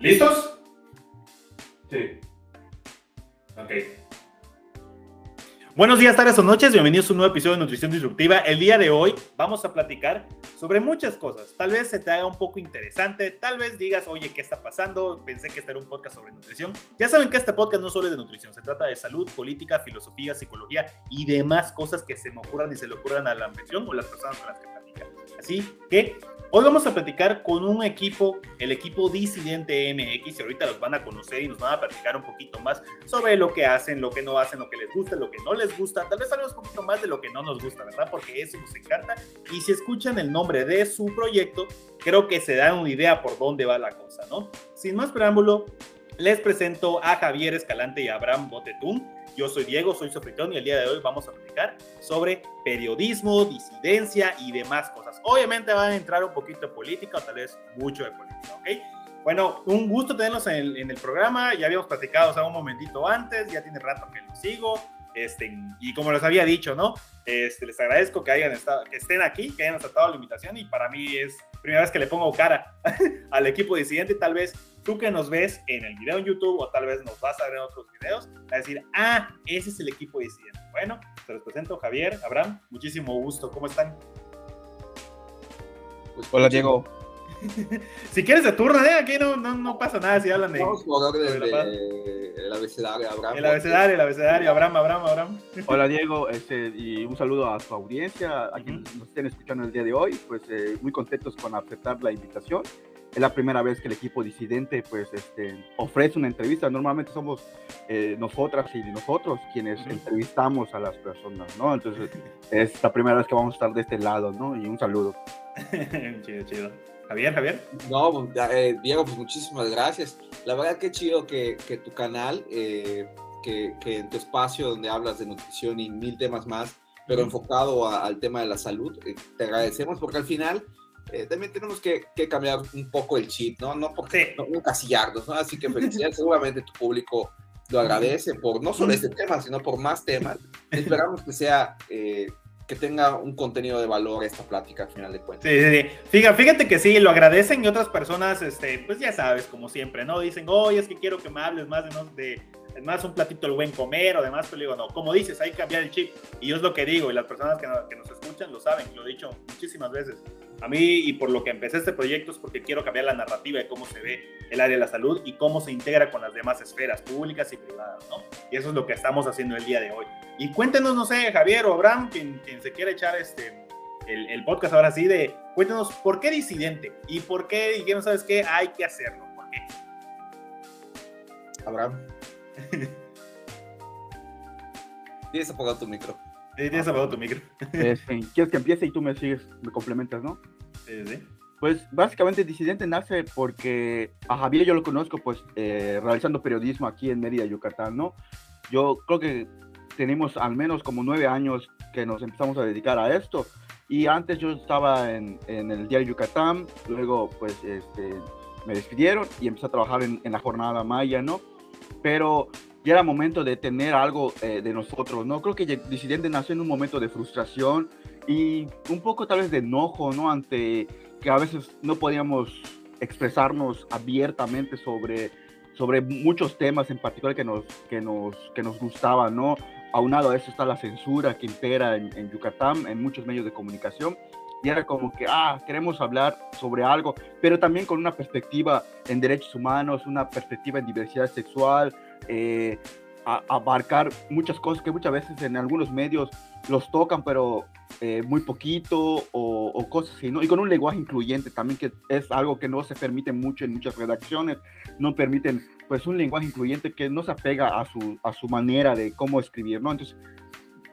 ¿Listos? Sí. Ok. Buenos días, tardes o noches, bienvenidos a un nuevo episodio de Nutrición Disruptiva. El día de hoy vamos a platicar sobre muchas cosas. Tal vez se te haga un poco interesante, tal vez digas, oye, ¿qué está pasando? Pensé que este era un podcast sobre nutrición. Ya saben que este podcast no solo es de nutrición, se trata de salud, política, filosofía, psicología y demás cosas que se me ocurran y se le ocurran a la ambición o las personas con las que platican. Así que Hoy vamos a platicar con un equipo, el equipo Disidente MX, y ahorita los van a conocer y nos van a platicar un poquito más sobre lo que hacen, lo que no hacen, lo que les gusta, lo que no les gusta, tal vez hablemos un poquito más de lo que no nos gusta, ¿verdad? Porque eso nos encanta. Y si escuchan el nombre de su proyecto, creo que se dan una idea por dónde va la cosa, ¿no? Sin más preámbulo, les presento a Javier Escalante y a Abraham Botetún. Yo soy Diego, soy Sofritón y el día de hoy vamos a platicar sobre periodismo, disidencia y demás cosas. Obviamente va a entrar un poquito de política o tal vez mucho de política, ¿ok? Bueno, un gusto tenerlos en el, programa. Ya habíamos platicado o un momentito antes, ya tiene rato que los sigo. Este, y como les había dicho, ¿no? Este, les agradezco que, hayan estado, que estén aquí, que hayan aceptado la invitación y para mí es primera vez que le pongo cara al equipo disidente. Tal vez tú que nos ves en el video en YouTube o tal vez nos vas a ver en otros videos, a decir, ah, ese es el equipo disidente. Bueno, te los presento, Javier, Abraham, muchísimo gusto, ¿cómo están? Pues, Hola, Diego. Si quieres de turno, ¿eh? aquí no, no, no, pasa nada si hablan de. Vamos a hablar de, el abecedario, Abraham. El abecedario, el abecedario, Abraham, Abraham, Abraham. Hola, Diego, este, y un saludo a su audiencia, a quienes nos estén escuchando el día de hoy. Pues eh, muy contentos con aceptar la invitación es la primera vez que el equipo disidente pues este, ofrece una entrevista. Normalmente somos eh, nosotras y nosotros quienes entrevistamos a las personas, ¿no? Entonces es la primera vez que vamos a estar de este lado, ¿no? Y un saludo. chido, chido. Javier, Javier. No, pues, eh, Diego, pues muchísimas gracias. La verdad que chido que, que tu canal, eh, que, que, en tu espacio donde hablas de nutrición y mil temas más, pero enfocado al tema de la salud, te agradecemos porque al final eh, también tenemos que, cambiar un poco el chip, ¿no? No porque no, encasillarnos, ¿no? Así que felicidades, seguramente tu público lo agradece por no solo este tema, sino por más temas. Esperamos que sea, eh, que tenga un contenido de valor esta plática al final de cuentas. Sí, sí, sí. Fíjate, fíjate que sí, lo agradecen y otras personas, este, pues ya sabes, como siempre, ¿no? Dicen, oye, es que quiero que me hables más de, de más un platito el buen comer o demás, pero digo, no, como dices, hay que cambiar el chip. Y yo es lo que digo, y las personas que, que nos escuchan lo saben, lo he dicho muchísimas veces. A mí, y por lo que empecé este proyecto, es porque quiero cambiar la narrativa de cómo se ve el área de la salud y cómo se integra con las demás esferas públicas y privadas, ¿no? Y eso es lo que estamos haciendo el día de hoy. Y cuéntenos, no sé, Javier o Abraham, quien, quien se quiera echar este, el, el, podcast ahora sí, de cuéntenos por qué disidente y por qué dijeron, ¿sabes qué? Hay que hacerlo. ¿Por qué? Abraham. Tienes apagado tu micro. Sí, tienes apagado tu micro. Este, quieres que empiece y tú me sigues, me complementas, ¿no? Sí, sí. Pues básicamente Disidente nace porque a Javier yo lo conozco pues eh, realizando periodismo aquí en Mérida, Yucatán, ¿no? Yo creo que tenemos al menos como nueve años que nos empezamos a dedicar a esto. Y antes yo estaba en, en el diario Yucatán, luego pues este, me despidieron y empecé a trabajar en, en la jornada maya, ¿no? Pero ya era momento de tener algo eh, de nosotros, ¿no? Creo que Disidente nació en un momento de frustración y un poco tal vez de enojo, ¿no? Ante que a veces no podíamos expresarnos abiertamente sobre, sobre muchos temas en particular que nos, que nos, que nos gustaban, ¿no? Aunado a eso está la censura que impera en, en Yucatán, en muchos medios de comunicación y era como que, ah, queremos hablar sobre algo, pero también con una perspectiva en derechos humanos, una perspectiva en diversidad sexual, eh, abarcar muchas cosas que muchas veces en algunos medios los tocan, pero eh, muy poquito o, cosas así, ¿no? Y con un lenguaje incluyente también, que es algo que no se permite mucho en muchas redacciones, no permiten, pues, un lenguaje incluyente que no se apega a su, a su manera de cómo escribir, ¿no? Entonces,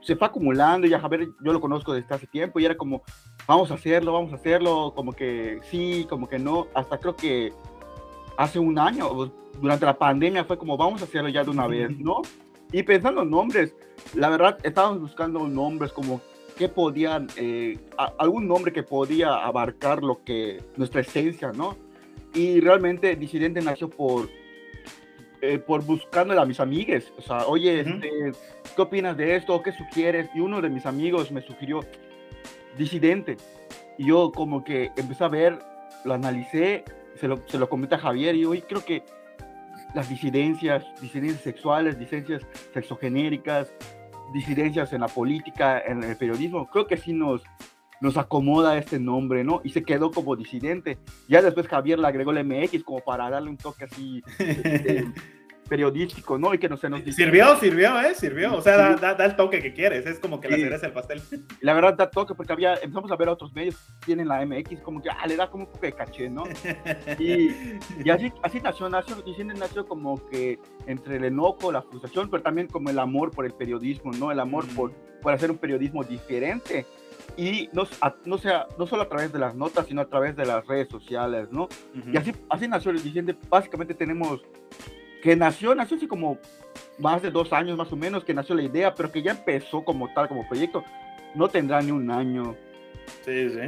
se fue acumulando, y a Javier yo lo conozco desde hace tiempo, y era como, vamos a hacerlo, vamos a hacerlo, como que sí, como que no, hasta creo que hace un año, durante la pandemia fue como, vamos a hacerlo ya de una vez, ¿no? Y pensando en nombres, la verdad, estábamos buscando nombres como que podían, eh, algún nombre que podía abarcar lo que, nuestra esencia, ¿no? Y realmente Disidente nació por, eh, por buscándole a mis amigues, o sea, oye, este, ¿qué opinas de esto? ¿Qué sugieres? Y uno de mis amigos me sugirió Disidente. Y yo como que empecé a ver, lo analicé se lo, se lo comenté a Javier y hoy creo que las disidencias, disidencias sexuales, disidencias sexogenéricas, disidencias en la política, en el periodismo, creo que sí nos, nos acomoda este nombre, ¿no? Y se quedó como disidente. Ya después Javier le agregó el MX como para darle un toque así este, periodístico, ¿no? Y que no se nos... Sirvió, sirvió, ¿eh? Sirvió. O sea, da, da, el toque que quieres. Es como que la cereza el pastel. La verdad da toque porque había, empezamos a ver a otros medios tienen la MX, como que, ah, le da como un poco de caché, ¿no? Y, y así, así nació, nació, diciendo nació como que entre el enojo, la frustración, pero también como el amor por el periodismo, ¿no? El amor por, por hacer un periodismo diferente y no, no, sea, no solo a través de las notas, sino a través de las redes sociales, ¿no? Y así, así nació el Diciendo, básicamente tenemos que nació, nació así como más de dos años más o menos que nació la idea, pero que ya empezó como tal, como proyecto, no tendrá ni un año. Sí, sí.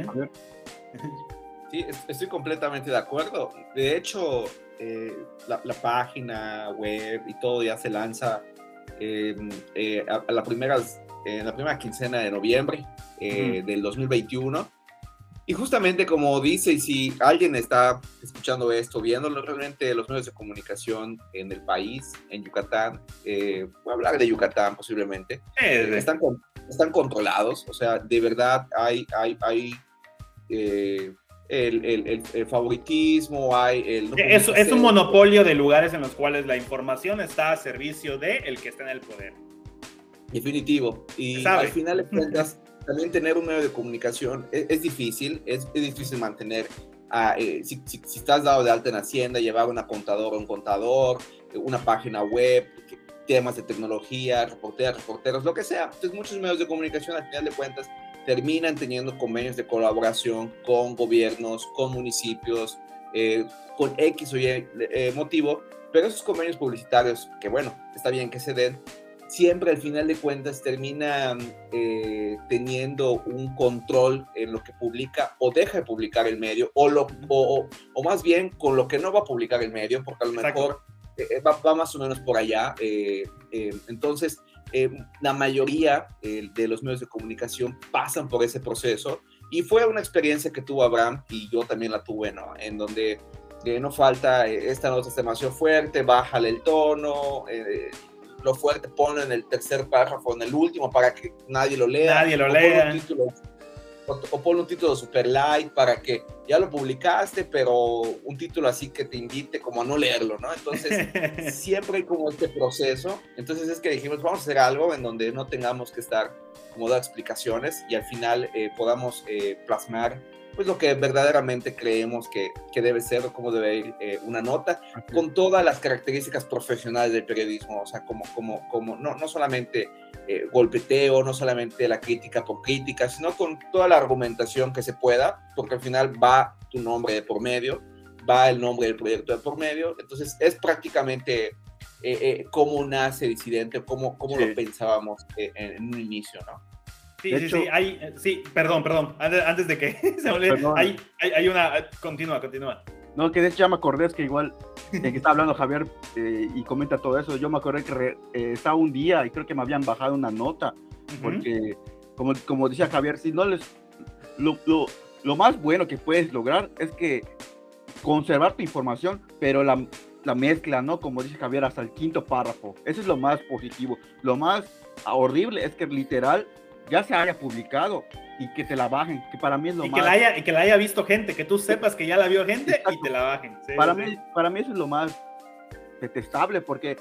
Sí, estoy completamente de acuerdo. De hecho, eh, la, página web y todo ya se lanza em, eh, a, la primeras, en la primera quincena de noviembre eh, del 2021 y justamente como dice, y si alguien está escuchando esto, viéndolo, realmente los medios de comunicación en el país, en Yucatán, eh, voy a hablar de Yucatán posiblemente, están, están controlados, o sea, de verdad hay, hay, hay eh, el, el, el, favoritismo, hay el... es, es un monopolio de lugares en los cuales la información está a servicio de el que está en el poder. Definitivo. Y al final de cuentas también tener un medio de comunicación es, difícil, es, es, difícil mantener, eh, si, si, estás dado de alta en Hacienda, llevar una contadora, un contador, una página web, temas de tecnología, reporteras, reporteros, lo que sea. Entonces muchos medios de comunicación al final de cuentas terminan teniendo convenios de colaboración con gobiernos, con municipios, eh, con X o Y eh, motivo, pero esos convenios publicitarios, que bueno, está bien que se den, siempre al final de cuentas termina eh, teniendo un control en lo que publica o deja de publicar el medio, o, lo, o, más bien con lo que no va a publicar el medio, porque a lo mejor eh, eh, va, más o menos por allá. entonces, la mayoría de los medios de comunicación pasan por ese proceso y fue una experiencia que tuvo Abraham y yo también la tuve, ¿no? En donde no falta, esta nota es demasiado fuerte, bájale el tono, lo fuerte, ponlo en el tercer párrafo, en el último, para que nadie lo lea. Nadie lo lea. o, ponle un título super light para que ya lo publicaste, pero un título así que te invite como a no leerlo, ¿no? Entonces, siempre hay como este proceso. Entonces es que dijimos, vamos a hacer algo en donde no tengamos que estar como dar explicaciones y al final eh, podamos eh, plasmar pues lo que verdaderamente creemos que, que debe ser o cómo debe ir eh, una nota, con todas las características profesionales del periodismo, o sea, como, como, como no, no solamente eh, golpeteo, no solamente la crítica por crítica, sino con toda la argumentación que se pueda, porque al final va tu nombre de por medio, va el nombre del proyecto de por medio, entonces es prácticamente eh, cómo nace Disidente, cómo, cómo lo pensábamos en un inicio, ¿no? Sí, sí, sí, hay, eh, sí, perdón, perdón, antes, de que se olvide, hay, hay, una, eh, continúa, continúa. No, que de hecho ya me acordé, es que igual, de que está hablando Javier eh, y comenta todo eso, yo me acordé que estaba un día y creo que me habían bajado una nota, porque como, como decía Javier, si no les, lo, lo, lo, más bueno que puedes lograr es que conservar tu información, pero la, la mezcla, ¿no? Como dice Javier, hasta el quinto párrafo, eso es lo más positivo, lo más horrible es que literal ya se haya publicado y que te la bajen, que para mí es lo y más... Que la haya, y que la haya visto gente, que tú sepas que ya la vio gente y te la bajen. para, Mí, para mí eso es lo más detestable porque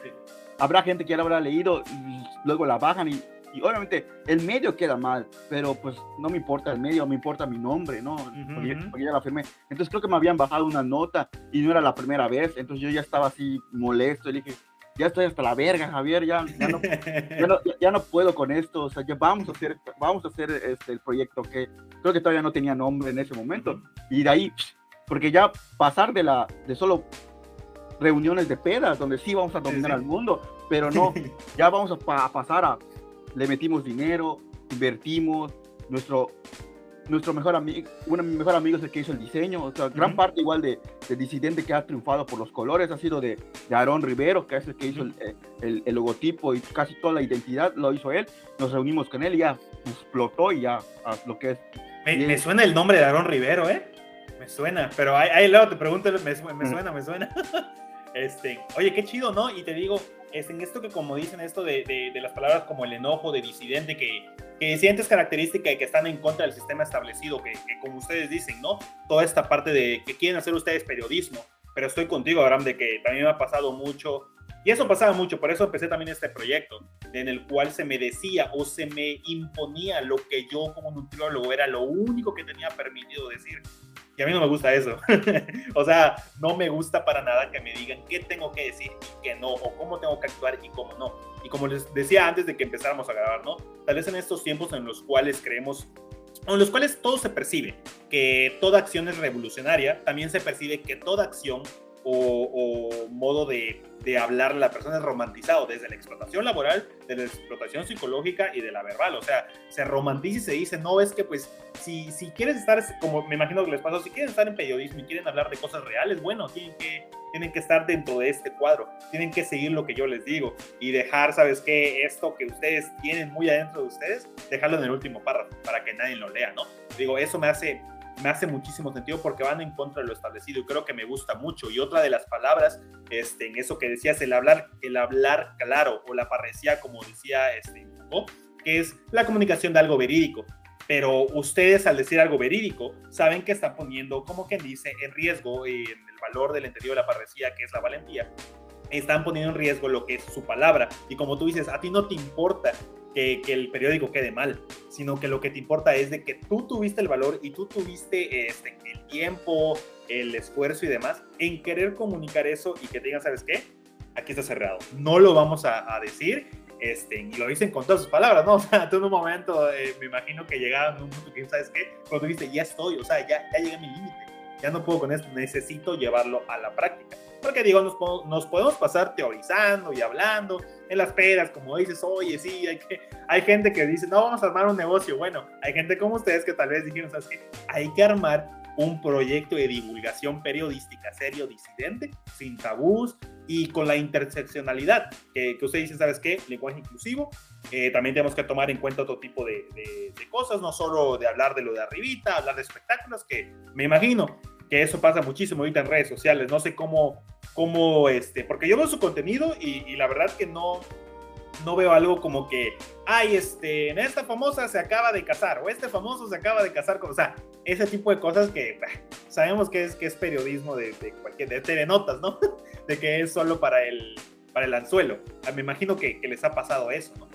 habrá gente que ya la habrá leído y luego la bajan y, y, obviamente el medio queda mal, pero pues no me importa el medio, me importa mi nombre, ¿no? porque, porque, ya la firmé. Entonces creo que me habían bajado una nota y no era la primera vez, entonces yo ya estaba así molesto y dije, ya estoy hasta la verga, Javier, ya, ya, no, puedo con esto, o sea, ya vamos a hacer, vamos a hacer este, el proyecto que creo que todavía no tenía nombre en ese momento, y de ahí, porque ya pasar de, la, de solo reuniones de pedas, donde sí vamos a dominar al mundo, pero no, ya vamos a, a pasar a, le metimos dinero, invertimos, nuestro nuestro mejor amigo, uno de mis mejores amigos es el que hizo el diseño, o sea, gran parte igual de, de, Disidente que ha triunfado por los colores ha sido de, de Aarón Rivero, que es el que hizo el, el, logotipo y casi toda la identidad lo hizo él, nos reunimos con él y ya explotó y ya lo que es. Me, suena el nombre de Aarón Rivero, ¿eh? Me suena, pero ahí, luego te pregunto, me, me suena, me suena. Este, oye, qué chido, ¿no? Y te digo, es en esto que como dicen esto de, de, las palabras como el enojo de disidente, que, que sientes característica y que están en contra del sistema establecido, que, que, como ustedes dicen, ¿no? Toda esta parte de que quieren hacer ustedes periodismo, pero estoy contigo, Abraham, de que también me ha pasado mucho, y eso pasaba mucho, por eso empecé también este proyecto, en el cual se me decía o se me imponía lo que yo como nutriólogo era lo único que tenía permitido decir. Y a mí no me gusta eso. o sea, no me gusta para nada que me digan qué tengo que decir y qué no, o cómo tengo que actuar y cómo no. Y como les decía antes de que empezáramos a grabar, ¿no? Tal vez en estos tiempos en los cuales creemos en los cuales todo se percibe, que toda acción es revolucionaria, también se percibe que toda acción o, modo de, hablar la persona es romantizado desde la explotación laboral, de la explotación psicológica y de la verbal. O sea, se romantiza y se dice, no, es que pues si, si quieres estar, como me imagino que les pasó, si quieren estar en periodismo y quieren hablar de cosas reales, bueno, tienen que, tienen que estar dentro de este cuadro, tienen que seguir lo que yo les digo y dejar, ¿sabes qué? Esto que ustedes tienen muy adentro de ustedes, dejarlo en el último párrafo para que nadie lo lea, ¿no? Digo, eso me hace me hace muchísimo sentido porque van en contra de lo establecido y creo que me gusta mucho. Y otra de las palabras, este, en eso que decías, el hablar, el hablar claro o la parresía, como decía este, que es la comunicación de algo verídico. Pero ustedes al decir algo verídico, saben que están poniendo, como quien dice, en riesgo en el valor del entendido de la parresía, que es la valentía, están poniendo en riesgo lo que es su palabra. Y como tú dices, a ti no te importa que, el periódico quede mal, sino que lo que te importa es de que tú tuviste el valor y tú tuviste este, el tiempo, el esfuerzo y demás en querer comunicar eso y que te digan, ¿sabes qué? Aquí está cerrado. No lo vamos a, decir. Este, y lo dicen con todas sus palabras, ¿no? O sea, tú en un momento, eh, me imagino que llegaban un punto que, ¿sabes qué? Cuando dijiste, ya estoy, o sea, ya, ya llegué a mi límite, ya no puedo con esto, necesito llevarlo a la práctica. Porque digo, nos, nos podemos pasar teorizando y hablando, en las peras, como dices, oye, sí, hay, que, hay gente que dice, no, vamos a armar un negocio. Bueno, hay gente como ustedes que tal vez dijeron, ¿sabes qué? Hay que armar un proyecto de divulgación periodística serio, disidente, sin tabús y con la interseccionalidad que, que usted dice, ¿sabes qué? Lenguaje inclusivo. Eh, también tenemos que tomar en cuenta otro tipo de, de, de, cosas, no solo de hablar de lo de arribita, hablar de espectáculos, que me imagino que eso pasa muchísimo ahorita en redes sociales. No sé cómo, cómo este, porque yo veo su contenido y, la verdad que no, no veo algo como que, ay, este, en esta famosa se acaba de casar o este famoso se acaba de casar con, o sea, ese tipo de cosas que sabemos que es, que es periodismo de, cualquier, de telenotas, ¿no? de que es solo para el, para el anzuelo. Ah, me imagino que, que les ha pasado eso, ¿no?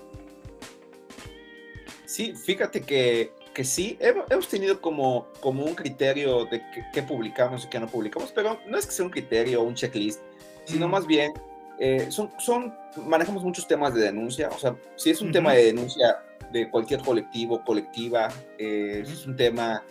Sí, fíjate que que sí, hemos tenido como, como un criterio de qué publicamos y qué no publicamos, pero no es que sea un criterio o un checklist, sino más bien eh, son, son, manejamos muchos temas de denuncia, o sea, si es un tema de denuncia de cualquier colectivo, colectiva, eh, si es un tema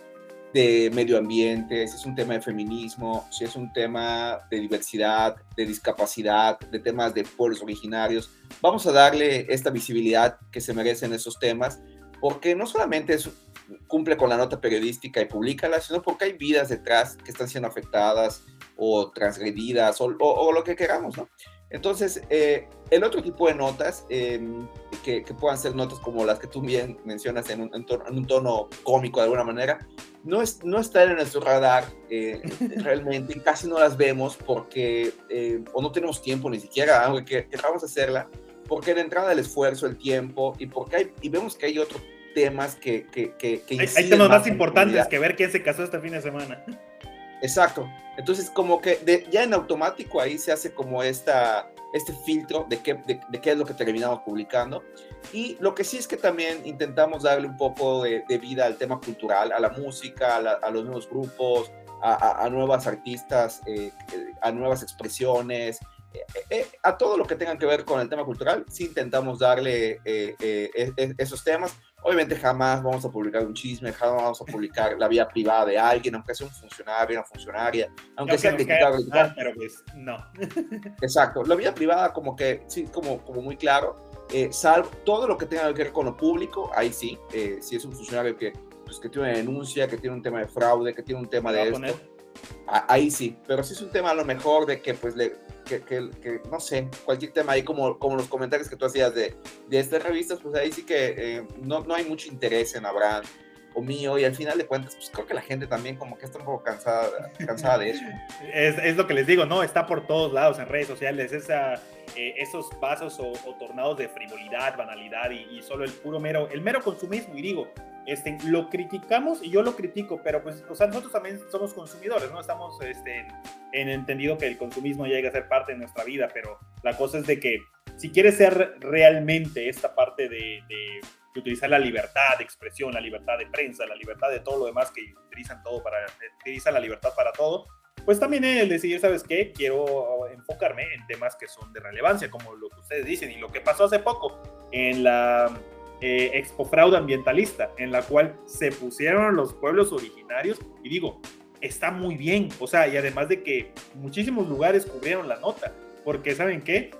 de medio ambiente, si es un tema de feminismo, si es un tema de diversidad, de discapacidad, de temas de pueblos originarios, vamos a darle esta visibilidad que se merecen esos temas, porque no solamente es cumple con la nota periodística y públicala, sino porque hay vidas detrás que están siendo afectadas o transgredidas o, lo que queramos, ¿no? Entonces, eh, el otro tipo de notas, em, que, puedan ser notas como las que tú bien mencionas en un, tono, cómico de alguna manera, no, es, no están en nuestro radar eh, realmente, casi no las vemos porque eh, o no tenemos tiempo ni siquiera, aunque queramos hacerla, porque de entrada el esfuerzo, el tiempo y porque hay, y vemos que hay otro temas que... que, que, hay, temas más importantes que ver quién se casó este fin de semana. Exacto. Entonces, como que de, ya en automático ahí se hace como esta, este filtro de qué, de, qué es lo que terminamos publicando. Y lo que sí es que también intentamos darle un poco de, vida al tema cultural, a la música, a, los nuevos grupos, a, a nuevas artistas, eh, a nuevas expresiones, eh, eh, a todo lo que tenga que ver con el tema cultural, sí intentamos darle esos temas. Obviamente jamás vamos a publicar un chisme, jamás vamos a publicar la vida privada de alguien, aunque sea un funcionario, una funcionaria, aunque sea criticar, pero pues no. Exacto, la vida privada como que, sí, como, como muy claro, eh, salvo todo lo que tenga que ver con lo público, ahí sí, eh, si es un funcionario que, pues, que tiene una denuncia, que tiene un tema de fraude, que tiene un tema de esto, ahí sí, pero si es un tema a lo mejor de que pues le que, que, no sé, cualquier tema ahí, como, como los comentarios que tú hacías de, de estas revistas, pues ahí sí que eh, no, no, hay mucho interés en Abraham o mío, y al final de cuentas, pues creo que la gente también como que está un poco cansada, cansada de eso. Es, es lo que les digo, ¿no? Está por todos lados en redes sociales, esa, eh, esos vasos o, tornados de frivolidad, banalidad y, y, solo el puro mero, el mero consumismo. Y digo, este, lo criticamos y yo lo critico, pero pues, o sea, nosotros también somos consumidores, ¿no? Estamos este, en entendido que el consumismo llega a ser parte de nuestra vida, pero la cosa es de que si quieres ser realmente esta parte de, de, utilizar la libertad de expresión, la libertad de prensa, la libertad de todo lo demás que utilizan todo para, utilizan la libertad para todo, pues también el decidir, ¿sabes qué? Quiero enfocarme en temas que son de relevancia, como lo que ustedes dicen y lo que pasó hace poco en la eh, Expo Ambientalista, en la cual se pusieron los pueblos originarios y digo, está muy bien, o sea, y además de que muchísimos lugares cubrieron la nota, porque ¿saben qué?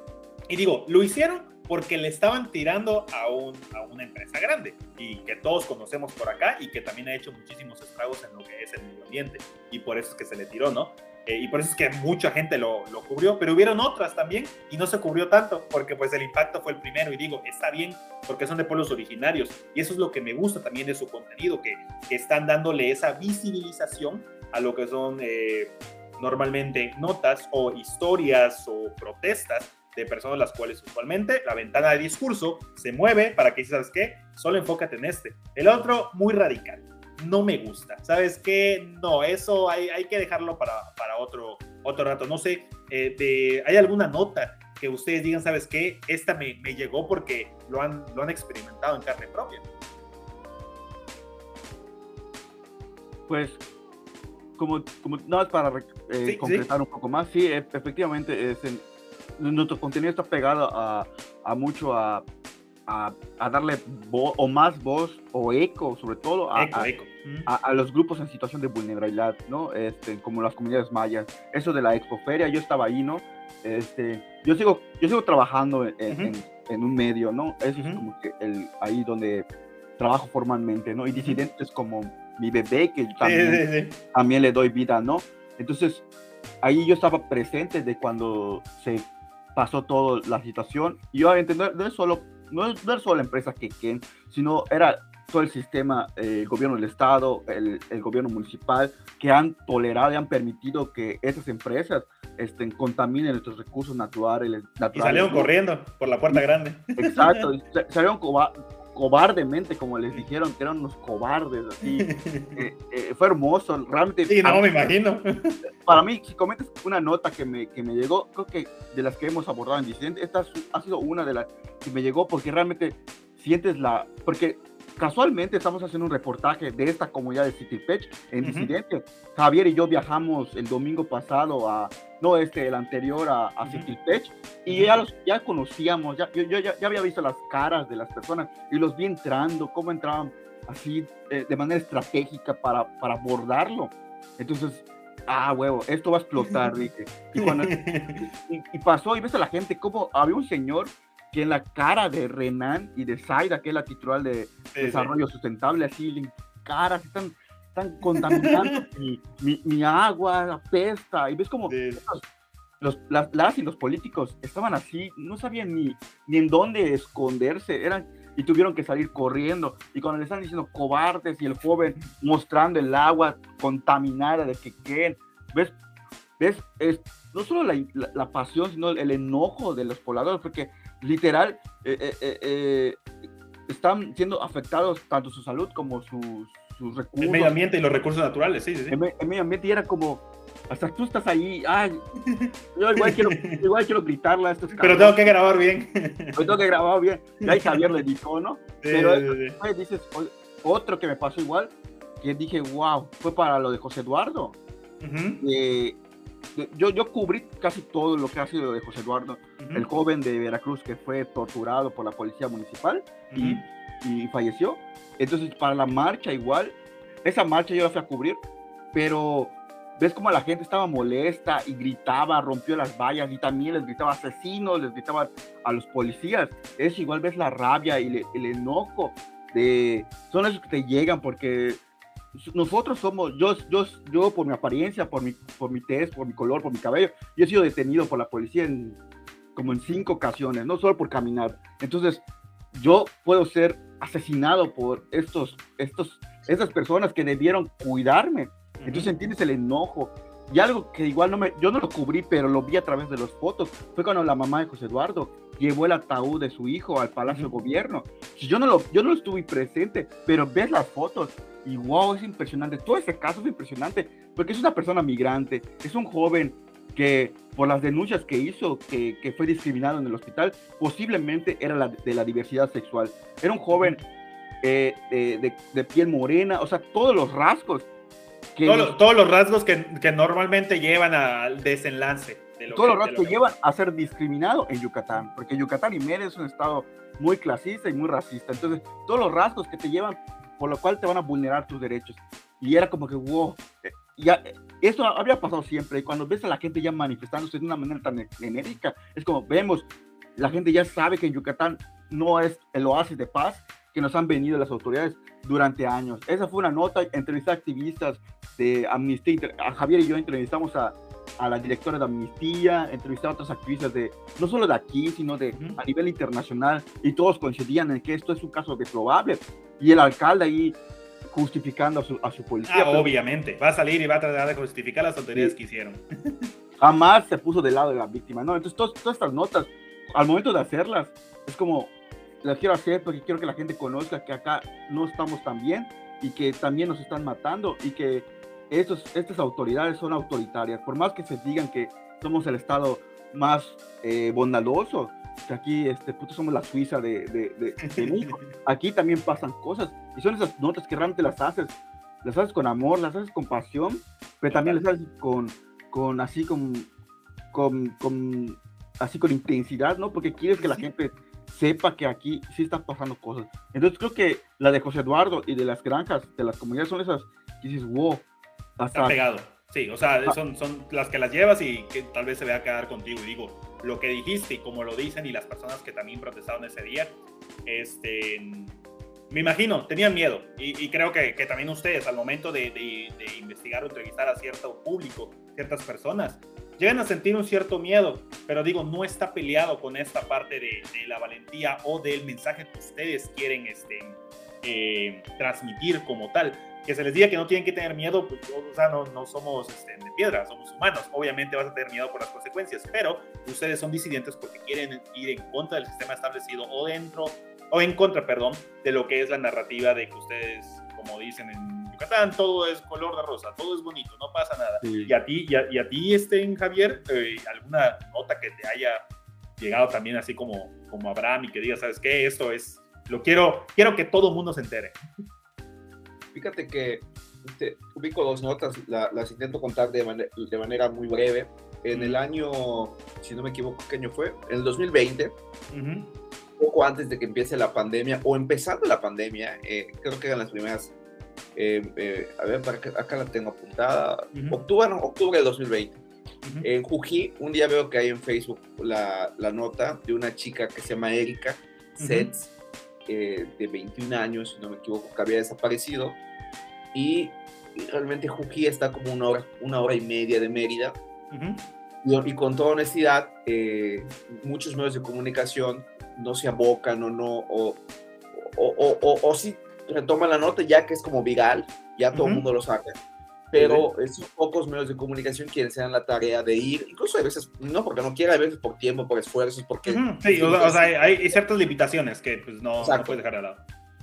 Y digo, lo hicieron porque le estaban tirando a, un, a una empresa grande y que todos conocemos por acá y que también ha hecho muchísimos estragos en lo que es el medio ambiente y por eso es que se le tiró, ¿no? Eh, y por eso es que mucha gente lo, lo, cubrió, pero hubieron otras también y no se cubrió tanto porque pues el impacto fue el primero y digo, está bien porque son de pueblos originarios y eso es lo que me gusta también de su contenido, que, que están dándole esa visibilización a lo que son eh, normalmente notas o historias o protestas de personas las cuales usualmente la ventana de discurso se mueve para que, ¿sabes qué? Solo enfócate en este. El otro, muy radical no me gusta. ¿Sabes qué? No, eso hay, hay que dejarlo para, para, otro, otro rato. No sé, eh, de, ¿hay alguna nota que ustedes digan, ¿sabes qué? Esta me, me, llegó porque lo han, lo han experimentado en carne propia. Pues, como, como nada para eh, concretar un poco más, sí, e, efectivamente, es nuestro contenido está pegado a, a mucho a a, darle voz o más voz o eco, sobre todo a, a, los grupos en situación de vulnerabilidad, ¿no? Este, como las comunidades mayas. Eso de la expoferia, yo estaba ahí, ¿no? Este, yo sigo, yo sigo trabajando en, en, un medio, ¿no? Eso es como que el, ahí donde trabajo formalmente, ¿no? Y disidentes como mi bebé, que también, también le doy vida, ¿no? Entonces, ahí yo estaba presente de cuando se pasó toda la situación. Y obviamente no, no es solo no es, no solo la empresa que Ken, sino era todo el sistema, eh, el gobierno del Estado, el, el, gobierno municipal, que han tolerado y han permitido que esas empresas estén, contaminen nuestros recursos naturales. naturales y salieron corriendo por la puerta grande. Exacto, salieron cobardemente, como les dijeron, que eran unos cobardes, así. Eh, eh, fue hermoso, realmente. Sí, no, me imagino. Para mí, si comentas una nota que me, que me llegó, creo que de las que hemos abordado en Disidente, esta ha sido una de las que me llegó porque realmente sientes la. Porque casualmente estamos haciendo un reportaje de esta comunidad de City Pech en Disidente. Javier y yo viajamos el domingo pasado a, no este, el anterior a, a City Pech, y ya, los, ya conocíamos, ya, yo, yo ya, ya, había visto las caras de las personas y los vi entrando, cómo entraban así eh, de manera estratégica para, para abordarlo. Entonces, ah, huevo, esto va a explotar, dije. Y, cuando, y, y, pasó, y ves a la gente, como había un señor que en la cara de Renan y de Zaida, que es la titular de sí, Desarrollo sí. Sustentable, así caras, están, están contaminando mi, mi, mi, agua, apesta, y ves como sí. los, las, las, y los políticos estaban así, no sabían ni, ni en dónde esconderse, eran y tuvieron que salir corriendo. Y cuando le están diciendo cobardes y el joven mostrando el agua contaminada de que queden, ves, ves, es no solo la, la, la pasión, sino el, el, enojo de los pobladores, porque literal eh, eh, eh, eh, están siendo afectados tanto su salud como sus, sus recursos. El medio ambiente y los recursos naturales, sí, sí. sí. El, el, medio ambiente y era como, hasta tú estás ahí, ay, yo igual quiero, igual quiero gritarle a estos Pero tengo que grabar bien. Pero tengo que grabar bien. Y ahí Javier le dijo, ¿no? Sí, Pero sí. dices, otro que me pasó igual, que dije, wow, fue para lo de José Eduardo. Uh -huh. eh, yo, yo cubrí casi todo lo que ha sido de José Eduardo, uh -huh. el joven de Veracruz que fue torturado por la policía municipal uh -huh. y, y, falleció. Entonces, para la marcha igual, esa marcha yo la fui a cubrir, pero ves como la gente estaba molesta y gritaba, rompió las vallas y también les gritaba asesinos, les gritaba a los policías. Es igual ves la rabia y el enojo de... Son esos que te llegan porque nosotros somos, yo, yo, yo por mi apariencia, por mi, por mi test, por mi color, por mi cabello, yo he sido detenido por la policía en, como en cinco ocasiones, no solo por caminar. Entonces, yo puedo ser asesinado por estos, estos esas personas que debieron cuidarme. Entonces entiendes el enojo. Y algo que igual no me, yo no lo cubrí, pero lo vi a través de las fotos, fue cuando la mamá de José Eduardo llevó el ataúd de su hijo al Palacio de Gobierno. Yo no, lo, yo no estuve presente, pero ves las fotos y wow, es impresionante. Todo ese caso es impresionante, porque es una persona migrante, es un joven que por las denuncias que hizo, que, que fue discriminado en el hospital, posiblemente era la, de la diversidad sexual. Era un joven eh, de, de, piel morena, o sea, todos los rasgos. Que todos, los rasgos que, que, normalmente llevan al desenlace. De todos los rasgos que, llevan a ser discriminado en Yucatán, porque Yucatán y Mérida es un estado muy clasista y muy racista. Entonces, todos los rasgos que te llevan, por lo cual te van a vulnerar tus derechos. Y era como que, wow, eh, ya, eso había pasado siempre. Y cuando ves a la gente ya manifestándose de una manera tan genérica, es como vemos, la gente ya sabe que en Yucatán no es el oasis de paz que nos han venido las autoridades durante años. Esa fue una nota, entrevisté a activistas de Amnistía, a Javier y yo entrevistamos a, a la directora de Amnistía, entrevisté a otros activistas de, no solo de aquí, sino de a nivel internacional, y todos coincidían en que esto es un caso deplorable. Y el alcalde ahí justificando a su, a su policía. Ah, obviamente, va a salir y va a tratar de justificar las autoridades que hicieron. Jamás se puso del lado de la víctima, ¿no? Entonces, todas, todas estas notas, al momento de hacerlas, es como, las quiero hacer porque quiero que la gente conozca que acá no estamos tan bien y que también nos están matando y que estos, estas autoridades son autoritarias. Por más que se digan que somos el Estado más eh, bondadoso, que aquí este, puto, somos la Suiza de, de, de, aquí también pasan cosas y son esas notas que realmente las haces, las haces con amor, las haces con pasión, pero también las haces con, con así con, con, con así con intensidad, ¿no? Porque quieres que la gente sepa que aquí sí están pasando cosas. Entonces creo que la de José Eduardo y de las granjas, de las comunidades, son esas que dices, wow. Hasta... Está pegado. Sí, o sea, ah. son, son las que las llevas y que tal vez se vea quedar contigo. Y digo, lo que dijiste y como lo dicen y las personas que también protestaron ese día, este, me imagino, tenían miedo. Y, creo que, que, también ustedes, al momento de, de, de investigar o entrevistar a cierto público, ciertas personas, llegan a sentir un cierto miedo, pero digo, no está peleado con esta parte de, la valentía o del mensaje que ustedes quieren este, eh, transmitir como tal. Que se les diga que no tienen que tener miedo, pues, o sea, no, no somos este, de piedra, somos humanos. Obviamente vas a tener miedo por las consecuencias, pero ustedes son disidentes porque quieren ir en contra del sistema establecido o dentro, o en contra, perdón, de lo que es la narrativa de que ustedes, como dicen en Yucatán todo es color de rosa, todo es bonito, no pasa nada. Y a ti, y a, ti este, Javier, eh, alguna nota que te haya llegado también así como, como Abraham y que diga, ¿sabes qué? Esto es, lo quiero, quiero que todo el mundo se entere. Fíjate que este, ubico dos notas, las intento contar de, de, manera muy breve. En el año, si no me equivoco, ¿qué año fue? En el 2020, poco antes de que empiece la pandemia, o empezando la pandemia, eh, creo que eran las primeras eh, eh, a ver, acá la tengo apuntada, octubre, octubre de 2020. En Jují, un día veo que hay en Facebook la, la nota de una chica que se llama Erika Sets, eh, de 21 años, si no me equivoco, que había desaparecido. Y, realmente Jují está como una hora, una hora y media de Mérida. y, con toda honestidad, muchos medios de comunicación no se abocan o no, o, o, o, o, sí retoma la nota ya que es como viral, ya todo el mundo lo sabe. Pero esos pocos medios de comunicación quieren se dan la tarea de ir, incluso a veces, no porque no quiera, a veces por tiempo, por esfuerzos, porque... Sí, o, sea, hay, ciertas limitaciones que pues, no, no puedes dejar de lado.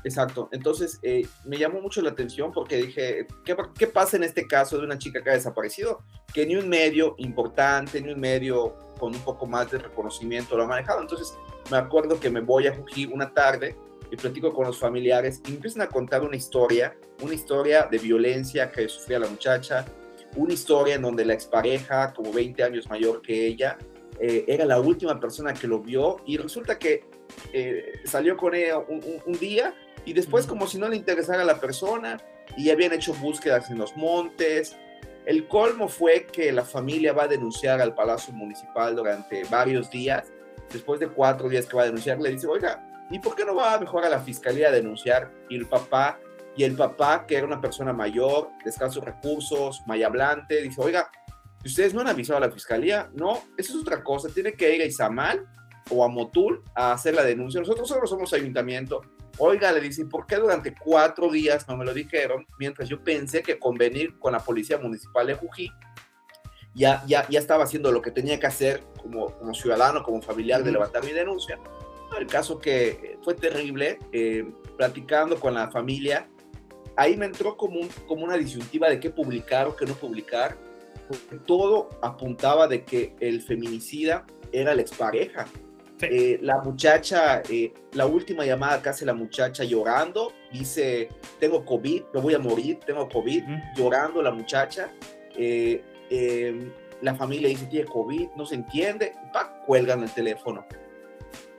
Exacto, entonces eh, me llamó mucho la atención porque dije, ¿qué, ¿qué, pasa en este caso de una chica que ha desaparecido? Que ni un medio importante, ni un medio con un poco más de reconocimiento lo ha manejado. Entonces me acuerdo que me voy a Jují una tarde y platico con los familiares y empiezan a contar una historia, una historia de violencia que sufría la muchacha, una historia en donde la expareja, como 20 años mayor que ella, eh, era la última persona que lo vio y resulta que eh, salió con ella un, día y después como si no le interesara a la persona y habían hecho búsquedas en los montes. El colmo fue que la familia va a denunciar al Palacio Municipal durante varios días. Después de cuatro días que va a denunciar, le dice, oiga, ¿Y por qué no va mejor a la fiscalía a denunciar? Y el papá, y el papá, que era una persona mayor, de escasos recursos, hablante, dice, oiga, ustedes no han avisado a la fiscalía, no, eso es otra cosa, tiene que ir a Izamal o a Motul a hacer la denuncia. Nosotros solo somos ayuntamiento, Oiga, le dice, ¿por qué durante cuatro días no me lo dijeron? Mientras yo pensé que convenir con la policía municipal de Jují, ya, ya, ya estaba haciendo lo que tenía que hacer como, como ciudadano, como familiar de levantar mi denuncia. El caso que fue terrible, eh, platicando con la familia, ahí me entró como, un, como una disyuntiva de qué publicar o qué no publicar, porque todo apuntaba de que el feminicida era la expareja. Eh, la muchacha, eh, la última llamada que hace la muchacha llorando, dice, tengo COVID, me voy a morir, tengo COVID, llorando la muchacha. Eh, em, la familia dice, tiene COVID, no se entiende, pa, cuelgan el teléfono.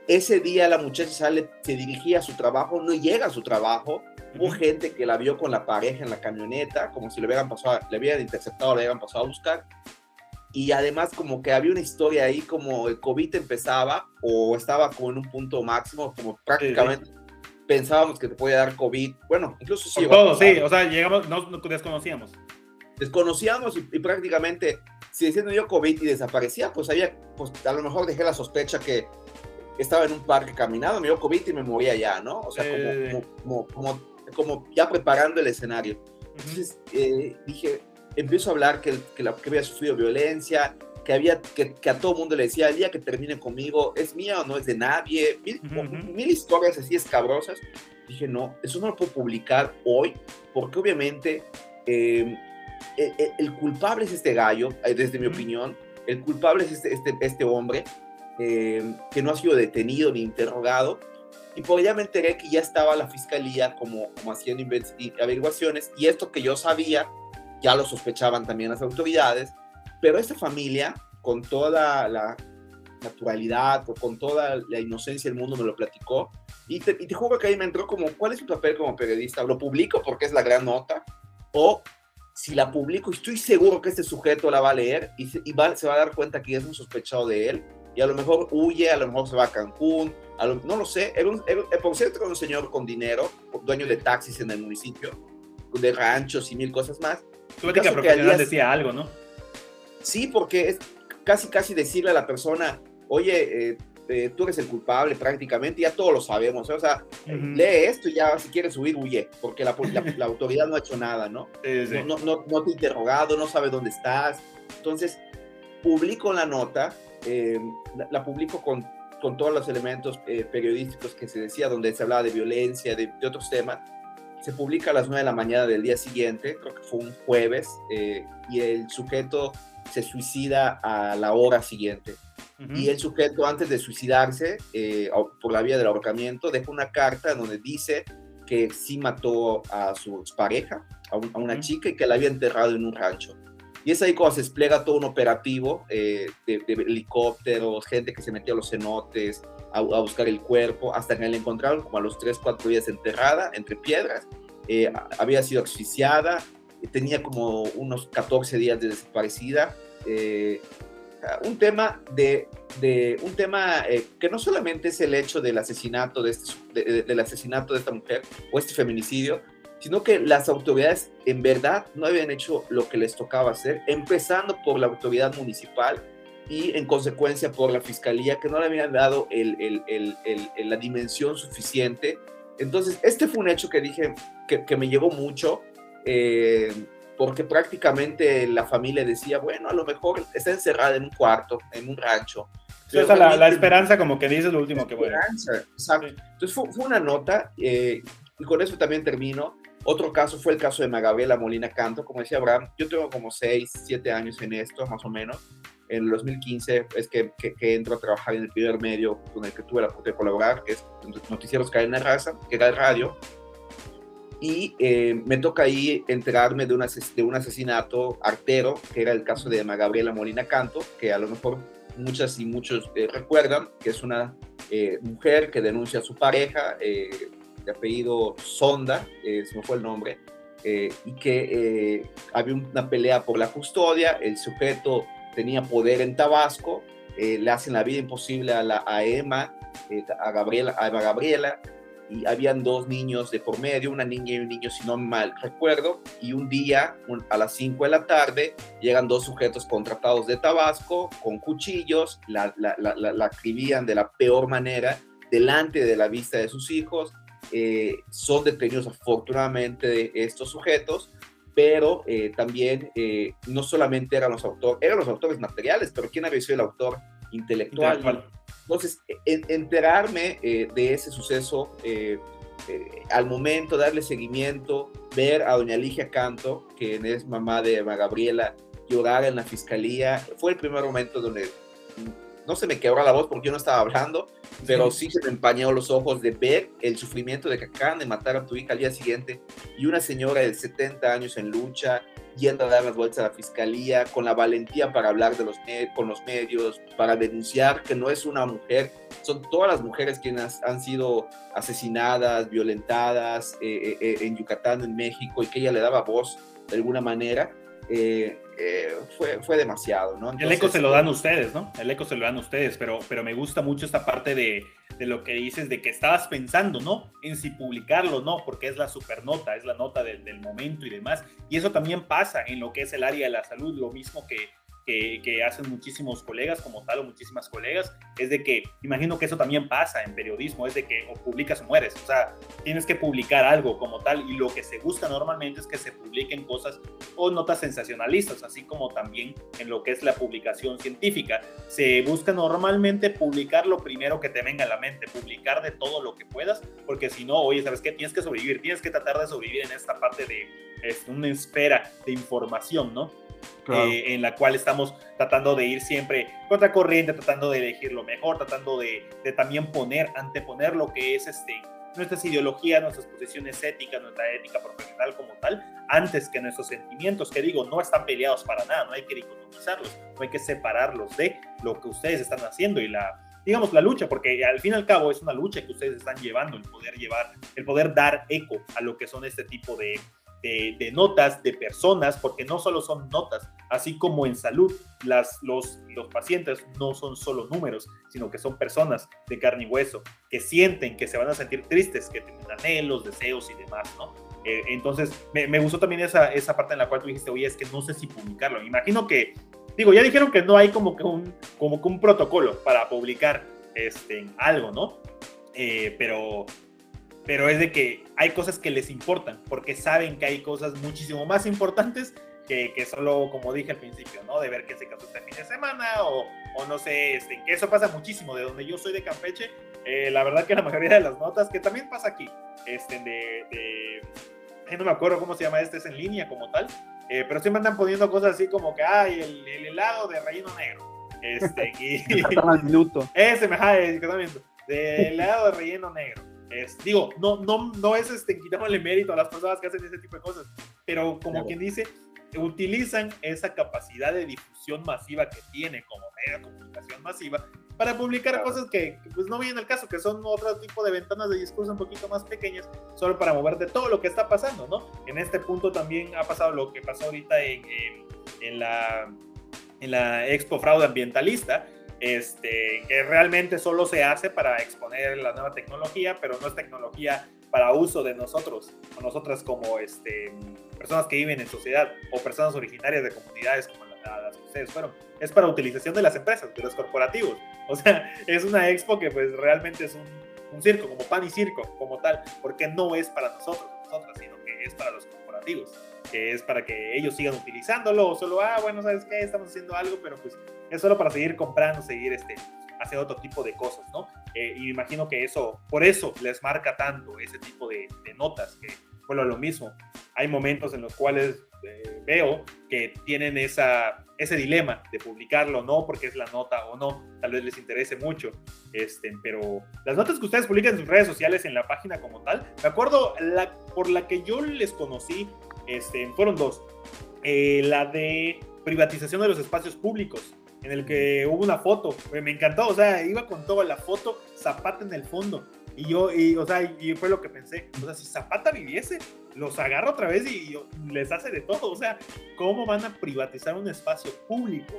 Ese día la muchacha sale, se dirigía a su trabajo, no llega a su trabajo. Hubo gente que la vio con la pareja en la camioneta, como si le hubieran pasado, le hubieran interceptado, le hubieran pasado a buscar y además como que había una historia ahí como el COVID empezaba o estaba como en un punto máximo, como prácticamente pensábamos que te podía dar COVID. Bueno, incluso sí. Todo, sí, o sea, llegamos, no, desconocíamos. Desconocíamos y, prácticamente, si diciendo yo COVID y desaparecía, pues había, pues a lo mejor dejé la sospecha que estaba en un parque caminando, me dio COVID y me moría ya, ¿no? O sea, como, como, como, ya preparando el escenario. Entonces eh, dije, empiezo a hablar que, que, la, que había sufrido violencia, que, había, que, que, a todo mundo le decía, el día que termine conmigo, ¿es mía o no es de nadie? Mil, historias así escabrosas. Dije, no, eso no lo puedo publicar hoy, porque obviamente em, e, e, el, culpable es este gallo, eh, desde mi opinión, el culpable es este, este, este hombre, em, que no ha sido detenido ni interrogado, y por allá me enteré que ya estaba la fiscalía como, como haciendo averiguaciones, y esto que yo sabía, ya lo sospechaban también las autoridades, pero esta familia, con toda la naturalidad, con toda la inocencia del mundo, me lo platicó. Y te, y te juro que ahí me entró como, ¿cuál es su papel como periodista? ¿Lo publico porque es la gran nota? ¿O si la publico, estoy seguro que este sujeto la va a leer y, se, va, se va a dar cuenta que es un sospechado de él? Y a lo mejor huye, a lo mejor se va a Cancún, no lo sé. Era un, por cierto, era un señor con dinero, dueño de taxis en el municipio, de ranchos y mil cosas más Tu ética profesional decía algo, ¿no? Sí, porque es casi, casi decirle a la persona, oye, eh, eh, tú eres el culpable prácticamente, ya todos lo sabemos, ¿eh? o sea, lee esto y ya si quieres subir, huye, porque la, la, autoridad no ha hecho nada, ¿no? No, no, no, te ha interrogado, no sabe dónde estás. Entonces, publico la nota, la, la, publico con, con todos los elementos periodísticos que se decía, donde se hablaba de violencia, de, de otros temas, se publica a las 9 de la mañana del día siguiente, creo que fue un jueves, eh, y el sujeto se suicida a la hora siguiente. Y el sujeto, antes de suicidarse, eh, por la vía del ahorcamiento, deja una carta donde dice que sí mató a su pareja, a, una chica, y que la había enterrado en un rancho. Y es ahí cuando se despliega todo un operativo eh, de, helicópteros, gente que se metió a los cenotes, a, buscar el cuerpo, hasta que la encontraron como a los 3, 4 días enterrada entre piedras. Eh, había sido asfixiada, tenía como unos 14 días de desaparecida. Eh, un tema de, de un tema eh, que no solamente es el hecho del asesinato de este, del asesinato de esta mujer o este feminicidio, sino que las autoridades en verdad no habían hecho lo que les tocaba hacer, empezando por la autoridad municipal y en consecuencia por la fiscalía que no le habían dado el, el, el, la dimensión suficiente. Entonces, este fue un hecho que dije que, que me llegó mucho, eh, porque prácticamente la familia decía, bueno, a lo mejor está encerrada en un cuarto, en un rancho. Esa la, la, esperanza, como que dices lo último que. Exacto. Entonces fue, fue una nota, eh, y con eso también termino. Otro caso fue el caso de Magabriela Molina Canto. Como decía Abraham, yo tengo como 6, 7 años en esto, más o menos en el 2015 es que, que, entro a trabajar en el primer medio con el que tuve la oportunidad de colaborar, que es Noticieros Cadena Raza, que era el radio. Y eh, me toca ahí enterarme de, una, de un asesinato artero, que era el caso de Emma Gabriela Molina Canto, que a lo mejor muchas y muchos eh, recuerdan, que es una eh, mujer que denuncia a su pareja, de apellido Sonda, se me fue el nombre, y que había una pelea por la custodia, el sujeto tenía poder en Tabasco, eh, le hacen la vida imposible a, la, Emma, eh, a, Gabriela, y habían dos niños de por medio, una niña y un niño, si no mal recuerdo, y un día, a las 5 de la tarde, llegan dos sujetos contratados de Tabasco con cuchillos, la, la, la, la, de la peor manera, delante de la vista de sus hijos, eh, son detenidos afortunadamente de estos sujetos, pero eh, también eh, no solamente eran los autores, eran los autores materiales, pero ¿quién había sido el autor intelectual? Entonces, enterarme de ese suceso al momento, darle seguimiento, ver a doña Ligia Canto, que es mamá de Eva Gabriela, llorar en la fiscalía, fue el primer momento donde no se me quebró la voz porque yo no estaba hablando, pero sí, se me empañó los ojos de ver el sufrimiento de que acaban de matar a tu hija al día siguiente y una señora de 70 años en lucha, yendo a dar las vueltas a la fiscalía, con la valentía para hablar de los con los medios, para denunciar que no es una mujer, son todas las mujeres quienes han sido asesinadas, violentadas eh, eh, eh, en Yucatán, en México, y que ella le daba voz de alguna manera. Eh, eh, fue, fue demasiado, ¿no? el eco se lo dan ustedes, ¿no? El eco se lo dan ustedes, pero, pero me gusta mucho esta parte de, de lo que dices, de que estabas pensando, ¿no? En si publicarlo, ¿no? Porque es la supernota, es la nota del, del momento y demás. Y eso también pasa en lo que es el área de la salud, lo mismo que, que, hacen muchísimos colegas como tal o muchísimas colegas, es de que imagino que eso también pasa en periodismo, es de que o publicas o mueres, o sea, tienes que publicar algo como tal y lo que se busca normalmente es que se publiquen cosas o notas sensacionalistas, así como también en lo que es la publicación científica. Se busca normalmente publicar lo primero que te venga a la mente, publicar de todo lo que puedas, porque si no, oye, ¿sabes qué? Tienes que sobrevivir, tienes que tratar de sobrevivir en esta parte de es una esfera de información, ¿no? Eh, en la cual estamos tratando de ir siempre contra corriente, tratando de elegir lo mejor, tratando de, también poner, anteponer lo que es este, nuestras ideologías, nuestras posiciones éticas, nuestra ética profesional como tal, antes que nuestros sentimientos, que digo, no están peleados para nada, no hay que dicotomizarlos, no hay que separarlos de lo que ustedes están haciendo y la, digamos, la lucha, porque al fin y al cabo es una lucha que ustedes están llevando, el poder llevar, el poder dar eco a lo que son este tipo de, de, notas de personas, porque no solo son notas, así como en salud, las, los, los pacientes no son solo números, sino que son personas de carne y hueso, que sienten que se van a sentir tristes, que tienen anhelos, deseos y demás, ¿no? Eh, entonces, me, me, gustó también esa, esa parte en la cual tú dijiste, oye, es que no sé si publicarlo. Me imagino que, digo, ya dijeron que no hay como que un, como que un protocolo para publicar este, algo, ¿no? Eh, pero pero es de que hay cosas que les importan, porque saben que hay cosas muchísimo más importantes que, que solo, como dije al principio, ¿no? De ver qué se casó este fin de semana o, o no sé, este, que eso pasa muchísimo. De donde yo soy de Campeche, eh, la verdad que la mayoría de las notas, que también pasa aquí, este, de, de no me acuerdo cómo se llama este, es en línea como tal, eh, pero siempre andan poniendo cosas así como que, ay, el, el helado de relleno negro. Este, y, ese me de helado de relleno negro digo, no, no, no es este, quitándole mérito a las personas que hacen ese tipo de cosas, pero como quien dice, utilizan esa capacidad de difusión masiva que tiene como medio de comunicación masiva para publicar cosas que, pues no vienen al caso, que son otro tipo de ventanas de discurso un poquito más pequeñas, solo para mover de todo lo que está pasando, ¿no? En este punto también ha pasado lo que pasó ahorita en, en la, en la Expo Fraude Ambientalista, este, que realmente solo se hace para exponer la nueva tecnología, pero no es tecnología para uso de nosotros, o nosotras como este, personas que viven en sociedad o personas originarias de comunidades como las que ustedes fueron. Es para utilización de las empresas, de los corporativos. O sea, es una expo que pues realmente es un, un circo, como pan y circo, como tal, porque no es para nosotros, nosotras, sino que es para los corporativos es para que ellos sigan utilizándolo, o solo, ah, bueno, ¿sabes qué? Estamos haciendo algo, pero pues es solo para seguir comprando, seguir este, hacer otro tipo de cosas, ¿no? Eh, y me imagino que eso, por eso les marca tanto ese tipo de, notas, que, bueno, lo mismo, hay momentos en los cuales eh, veo que tienen esa, ese dilema de publicarlo o no, porque es la nota o no, tal vez les interese mucho, este, pero las notas que ustedes publican en sus redes sociales, en la página como tal, me acuerdo por la que yo les conocí este, fueron dos. Eh, la de privatización de los espacios públicos, en el que hubo una foto, me encantó, o sea, iba con toda la foto, Zapata en el fondo. Y yo, y, o sea, y fue lo que pensé, o sea, si Zapata viviese, los agarra otra vez y, les hace de todo, o sea, ¿cómo van a privatizar un espacio público?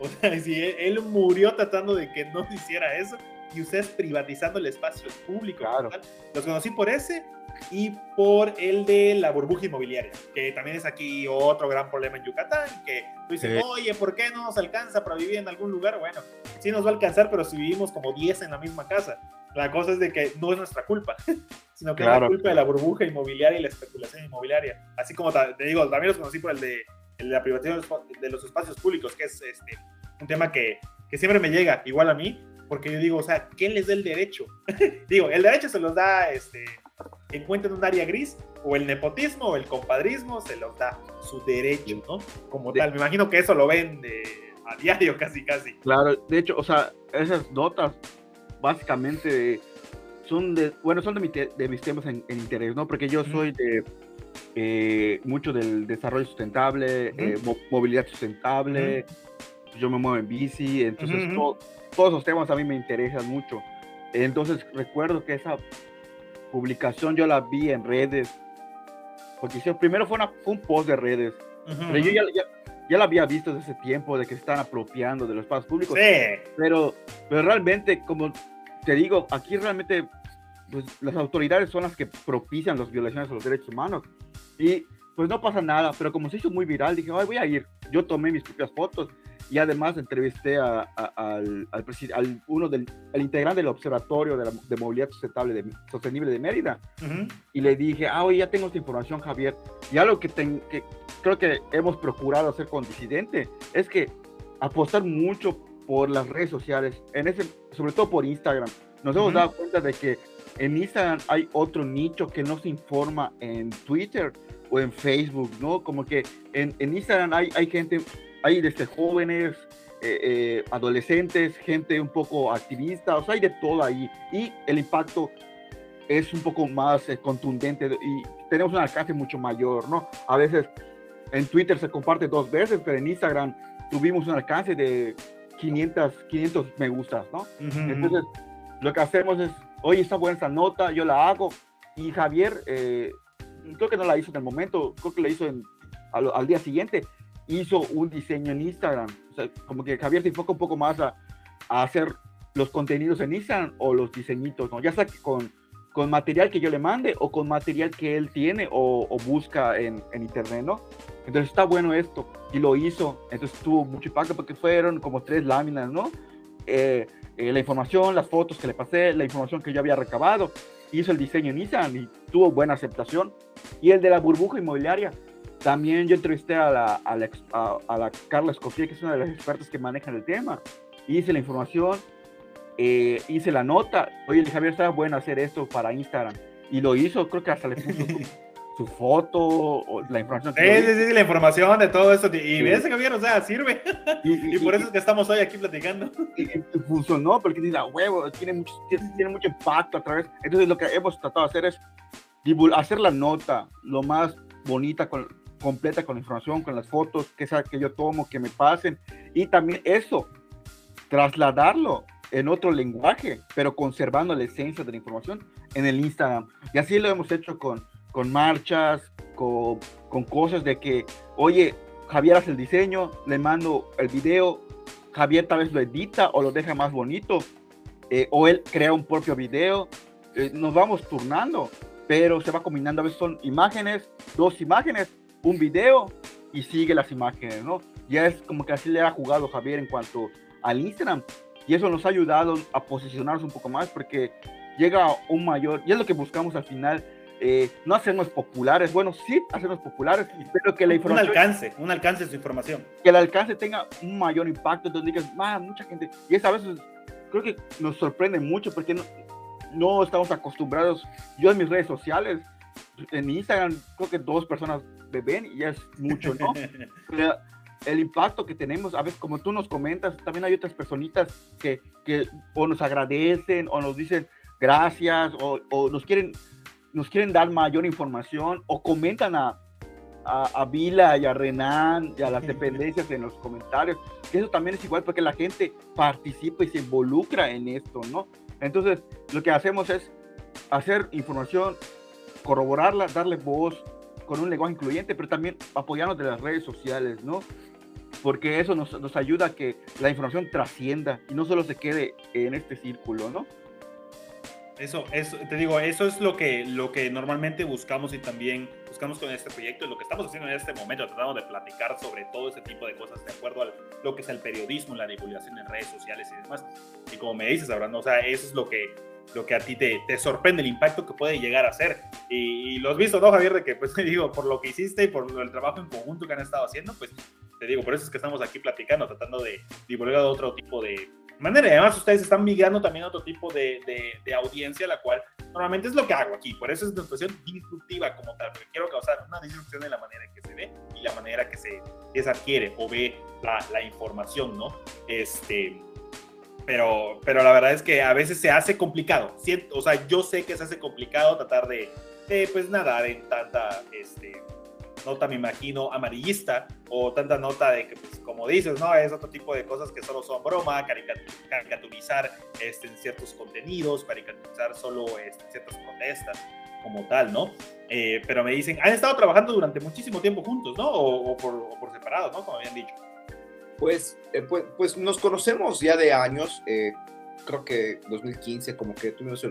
O sea, si él, murió tratando de que no hiciera eso y ustedes privatizando el espacio público. Claro. Los conocí por ese y por el de la burbuja inmobiliaria, que también es aquí otro gran problema en Yucatán, que tú dices, oye, ¿por qué no nos alcanza para vivir en algún lugar? Bueno, sí nos va a alcanzar, pero si vivimos como 10 en la misma casa. La cosa es de que no es nuestra culpa, sino que es la culpa de la burbuja inmobiliaria y la especulación inmobiliaria. Así como te digo, también los conocí por el de, la privatización de los espacios públicos, que es este, un tema que, que siempre me llega, igual a mí, porque yo digo, o sea, ¿quién les da el derecho? digo, el derecho se los da, este, encuentren un área gris, o el nepotismo o el compadrismo se los da su derecho, ¿no? Como tal, me imagino que eso lo ven a diario casi, casi. Claro, de hecho, o sea, esas notas básicamente son de, bueno, son de, mi de mis temas en, interés, ¿no? Porque yo soy de eh, mucho del desarrollo sustentable, eh, movilidad sustentable, yo me muevo en bici, entonces todos esos temas a mí me interesan mucho. Entonces recuerdo que esa publicación yo la vi en redes, porque primero fue, una, un post de redes, pero yo ya, ya, la había visto desde ese tiempo de que se están apropiando de los espacios públicos. Pero, pero realmente, como te digo, aquí realmente pues, las autoridades son las que propician las violaciones a los derechos humanos. Y pues no pasa nada, pero como se hizo muy viral, dije, Ay, voy a ir. Yo tomé mis propias fotos y además entrevisté a, al, al, uno del el integrante del Observatorio de, la, de Movilidad Sustentable de, Sostenible de Mérida y le dije, ah, oye, ya tengo esta información, Javier. Y algo que, que creo que hemos procurado hacer con Disidente es que apostar mucho por las redes sociales, en ese, sobre todo por Instagram. Nos hemos dado cuenta de que en Instagram hay otro nicho que no se informa en Twitter o en Facebook, ¿no? Como que en, en Instagram hay, hay gente hay desde jóvenes, eh, eh, adolescentes, gente un poco activista, o sea, hay de todo ahí. Y el impacto es un poco más eh, contundente y tenemos un alcance mucho mayor, ¿no? A veces en Twitter se comparte dos veces, pero en Instagram tuvimos un alcance de 500, 500 me gustas, ¿no? Entonces, lo que hacemos es, oye, está buena esta nota, yo la hago. Y Javier, creo que no la hizo en el momento, creo que la hizo en, al, al día siguiente, hizo un diseño en Instagram. O sea, como que Javier se enfoca un poco más a, hacer los contenidos en Instagram o los diseñitos, ¿no? Ya sea con, con material que yo le mande o con material que él tiene o, busca en, en, internet, ¿no? Entonces está bueno esto y lo hizo. Entonces tuvo mucho impacto porque fueron como tres láminas, ¿no? Eh, eh, la información, las fotos que le pasé, la información que yo había recabado. Hizo el diseño en Instagram y tuvo buena aceptación. Y el de la burbuja inmobiliaria, también yo entrevisté a la, a la, a, la Carla Escofía, que es una de las expertas que manejan el tema. Hice la información, eh, hice la nota. Oye, Javier, estaba bueno hacer esto para Instagram. Y lo hizo, creo que hasta le puso su, foto, o la información. Sí, sí, sí, la información de todo eso. Y ves, Javier, o sea, sirve. Y, por eso es que estamos hoy aquí platicando. Y, funcionó, porque dice, huevo, tiene mucho, tiene mucho impacto a través. Entonces, lo que hemos tratado de hacer es hacer la nota lo más bonita con, completa con la información, con las fotos que, que yo tomo, que me pasen. Y también eso, trasladarlo en otro lenguaje, pero conservando la esencia de la información en el Instagram. Y así lo hemos hecho con, con marchas, con, con cosas de que, oye, Javier hace el diseño, le mando el video, Javier tal vez lo edita o lo deja más bonito, eh, o él crea un propio video, eh, nos vamos turnando, pero se va combinando, a veces son imágenes, dos imágenes, un video y sigue las imágenes, ¿no? Ya es como que así le ha jugado Javier en cuanto al Instagram y eso nos ha ayudado a posicionarnos un poco más porque llega un mayor, y es lo que buscamos al final, eh, no hacernos populares, bueno, sí hacernos populares, pero que la información... Un alcance, un alcance de su información. Que el alcance tenga un mayor impacto, entonces digas, más mucha gente, y esa a veces creo que nos sorprende mucho porque no, no estamos acostumbrados, yo en mis redes sociales, en Instagram creo que dos personas me ven y ya es mucho, ¿no? el impacto que tenemos, a veces como tú nos comentas, también hay otras personitas que, que o nos agradecen o nos dicen gracias o, o, nos, quieren, nos quieren dar mayor información o comentan a, a, a, Vila y a Renan y a las dependencias en los comentarios. Eso también es igual porque la gente participa y se involucra en esto, ¿no? Entonces, lo que hacemos es hacer información corroborarla, darle voz con un lenguaje incluyente, pero también apoyarnos de las redes sociales, ¿no? Porque eso nos, nos ayuda a que la información trascienda y no solo se quede en este círculo, ¿no? Eso, eso, te digo, eso es lo que, lo que normalmente buscamos y también buscamos con este proyecto, lo que estamos haciendo en este momento, tratamos de platicar sobre todo ese tipo de cosas de acuerdo a lo que es el periodismo, la divulgación en redes sociales y demás. Y como me dices, Abraham, o sea, eso es lo que lo que a ti te, te sorprende, el impacto que puede llegar a ser. Y, lo has visto, ¿no, Javier? De que, pues digo, por lo que hiciste y por el trabajo en conjunto que han estado haciendo, pues te digo, por eso es que estamos aquí platicando, tratando de divulgar otro tipo de manera. Y además ustedes están migrando también a otro tipo de, de, audiencia, la cual normalmente es lo que hago aquí. Por eso es una situación disruptiva como tal, porque quiero causar una disrupción en la manera en que se ve y la manera que se, que se adquiere o ve la, la información, ¿no? Este pero, pero la verdad es que a veces se hace complicado. O sea, yo sé que se hace complicado tratar de, pues nadar en tanta este, nota, me imagino, amarillista o tanta nota de que, pues, como dices, ¿no? Es otro tipo de cosas que solo son broma, caricaturizar este, ciertos contenidos, caricaturizar solo este, ciertas protestas como tal, ¿no? Eh, pero me dicen, han estado trabajando durante muchísimo tiempo juntos, ¿no? O, por, o por separado, ¿no? Como habían dicho. Pues, eh, pues, pues, nos conocemos ya de años, eh, creo que 2015 como que tuvimos eh,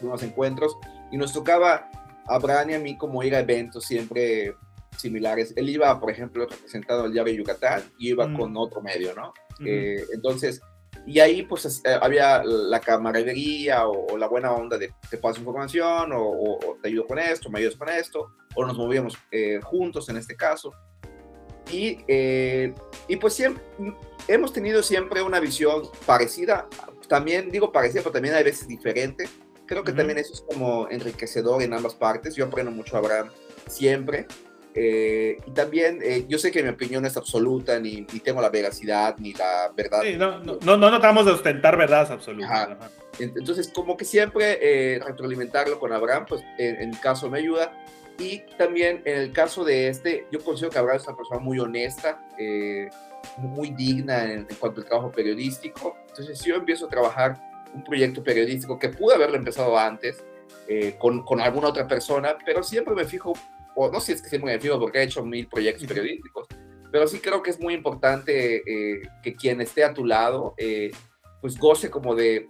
unos encuentros y nos tocaba a Bran y a mí como ir a eventos siempre similares. Él iba, por ejemplo, representado al diario Yucatán y iba mm. con otro medio, ¿no? entonces, y ahí pues había la camaradería o, la buena onda de te paso información o, te ayudo con esto, me ayudas con esto, o nos movíamos juntos en este caso. Y, eh, y pues siempre, hemos tenido siempre una visión parecida, también digo parecida, pero también hay veces diferente. Creo que también eso es como enriquecedor en ambas partes. Yo aprendo mucho a Abraham siempre. Eh, y también, eh, yo sé que mi opinión es absoluta, ni, ni, tengo la veracidad, ni la verdad. no, no, no, no, tratamos de ostentar verdades absolutas. Entonces, como que siempre retroalimentarlo con Abraham, pues en, en, caso me ayuda. Y también en el caso de este, yo considero que Abraham es una persona muy honesta, eh, muy digna en, cuanto al trabajo periodístico. Entonces, si yo empiezo a trabajar un proyecto periodístico que pude haberlo empezado antes eh, con, con, alguna otra persona, pero siempre me fijo, o no sé si es que siempre me fijo porque he hecho mil proyectos periodísticos, pero sí creo que es muy importante eh, que quien esté a tu lado, pues goce como de,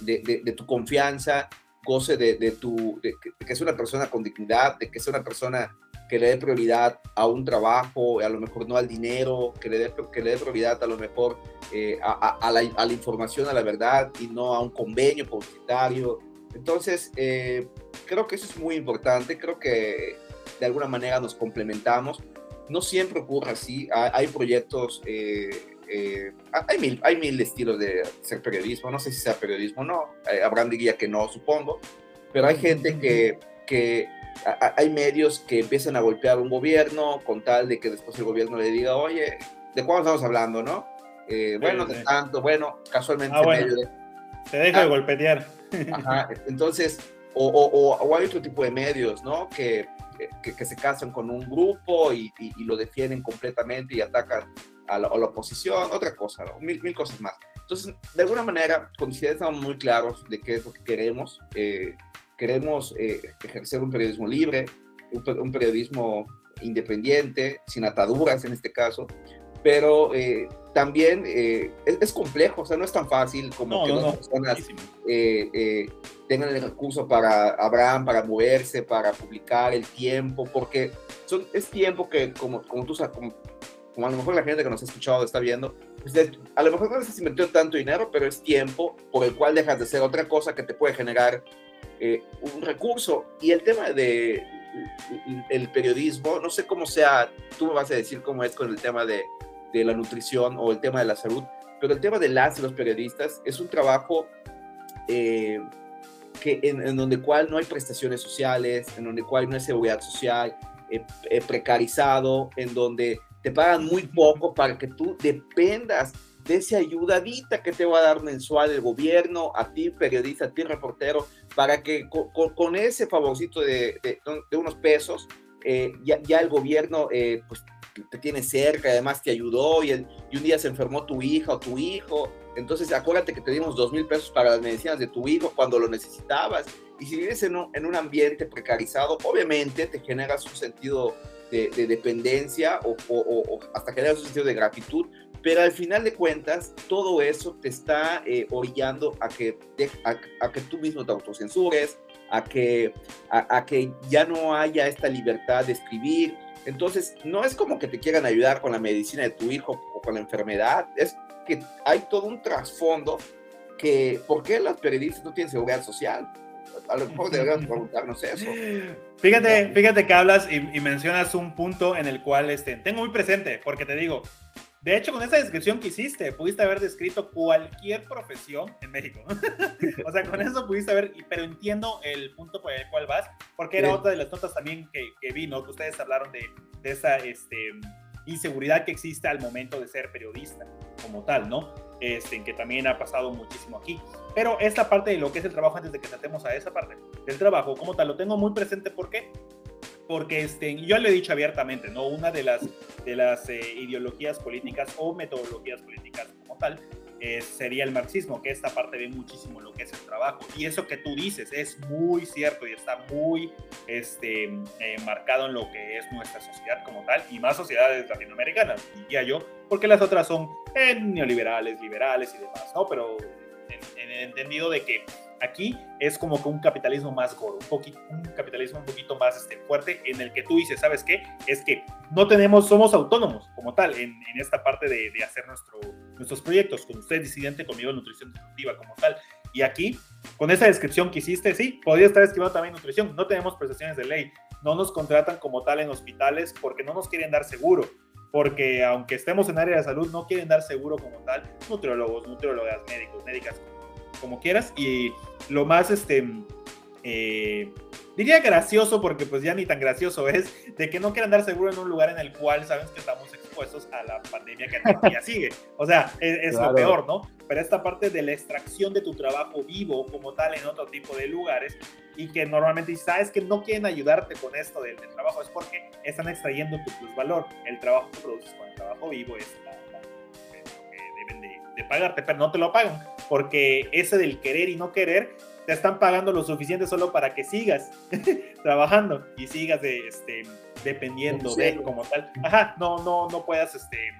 de, de, de tu confianza, goce de, tu, de que, es una persona con dignidad, de que es una persona que le dé prioridad a un trabajo, a lo mejor no al dinero, que le dé, que le dé prioridad a lo mejor eh, a, la, a, la, información, a la verdad y no a un convenio publicitario. Entonces, eh, creo que eso es muy importante, creo que de alguna manera nos complementamos. No siempre ocurre así, hay, proyectos eh, eh, hay, mil, hay mil estilos de ser periodismo, no sé si sea periodismo o no, eh, habrán diría que no, supongo, pero hay gente que, que hay medios que empiezan a golpear un gobierno con tal de que después el gobierno le diga, oye, ¿de cuándo estamos hablando, no? Eh, bueno, de tanto, bueno, casualmente... Ah, Te deja de ah. golpetear. Ajá, entonces, o, o, o, hay otro tipo de medios, ¿no? Que, que, que se casan con un grupo y, y, y, lo defienden completamente y atacan a la, oposición, otra cosa, mil, mil cosas más. Entonces, de alguna manera, con estamos muy claros de qué es lo que queremos. Eh, queremos eh, ejercer un periodismo libre, un, periodismo independiente, sin ataduras en este caso, pero eh, también es, complejo, o sea, no es tan fácil como que las personas tengan el recurso para Abraham, para moverse, para publicar el tiempo, porque son, es tiempo que, como, como tú sabes, como a lo mejor la gente que nos ha escuchado está viendo, pues a lo mejor no se invirtió tanto dinero, pero es tiempo por el cual dejas de hacer otra cosa que te puede generar eh, un recurso. Y el tema de el periodismo, no sé cómo sea, tú me vas a decir cómo es con el tema de, de la nutrición o el tema de la salud, pero el tema de las y los periodistas es un trabajo eh, que en, donde cual no hay prestaciones sociales, en donde cual no hay seguridad social, eh, precarizado, en donde te pagan muy poco para que tú dependas de esa ayudadita que te va a dar mensual el gobierno, a ti periodista, a ti reportero, para que con, ese favorcito de, de, unos pesos, eh, ya, ya, el gobierno eh, pues, te tiene cerca, además te ayudó y, y, un día se enfermó tu hija o tu hijo, entonces acuérdate que te dimos dos mil pesos para las medicinas de tu hijo cuando lo necesitabas. Y si vives en un, en un ambiente precarizado, obviamente te generas un sentido de, dependencia o, o, hasta generar un sentido de gratitud, pero al final de cuentas todo eso te está eh, orillando a que, a, que tú mismo te autocensures, a que, a, que ya no haya esta libertad de escribir. Entonces, no es como que te quieran ayudar con la medicina de tu hijo o con la enfermedad, es que hay todo un trasfondo que ¿por qué los periodistas no tienen seguridad social? A lo mejor deberíamos preguntarnos eso. Fíjate, fíjate que hablas y, y, mencionas un punto en el cual este, tengo muy presente, porque te digo, de hecho, con esa descripción que hiciste, pudiste haber descrito cualquier profesión en México. o sea, con eso pudiste haber, pero entiendo el punto por el cual vas, porque era otra de las notas también que, que vi, ¿no? Que ustedes hablaron de, de esa este, inseguridad que existe al momento de ser periodista, como tal, ¿no? Este, que también ha pasado muchísimo aquí. Pero esta parte de lo que es el trabajo, antes de que tratemos a esa parte del trabajo, como tal, lo tengo muy presente porque porque este, yo le he dicho abiertamente, ¿no? Una de las, de las eh, ideologías políticas o metodologías políticas como tal eh, sería el marxismo, que esta parte ve muchísimo lo que es el trabajo. Y eso que tú dices es muy cierto y está muy este, eh, marcado en lo que es nuestra sociedad como tal, y más sociedades latinoamericanas, diría yo, porque las otras son neoliberales, liberales y demás, ¿no? Pero en, en el entendido de que Aquí es como que un capitalismo más gordo, un, un capitalismo un poquito más este, fuerte en el que tú dices, ¿sabes qué? Es que no tenemos, somos autónomos como tal en, en esta parte de, de hacer nuestro, nuestros proyectos, con usted disidente, conmigo nutrición destructiva como tal. Y aquí, con esa descripción que hiciste, sí, podría estar escribiendo también nutrición. No tenemos prestaciones de ley, no nos contratan como tal en hospitales porque no nos quieren dar seguro porque aunque estemos en área de salud, no quieren dar seguro como tal, nutriólogos, nutriólogas, médicos, médicas, como quieras. Y lo más, este, eh, diría gracioso, porque pues ya ni tan gracioso es, de que no quieran dar seguro en un lugar en el cual sabes que estamos expuestos a la pandemia que todavía sigue. O sea, es, es claro. lo peor, ¿no? Pero esta parte de la extracción de tu trabajo vivo como tal en otro tipo de lugares y que normalmente sabes que no quieren ayudarte con esto del, del trabajo, es porque están extrayendo tu plusvalor. El trabajo que produces con el trabajo vivo es la, la, lo que deben de, de pagarte, pero no te lo pagan porque ese del querer y no querer te están pagando lo suficiente solo para que sigas trabajando y sigas de, este, dependiendo de como tal. Ajá, no, no, no puedas este,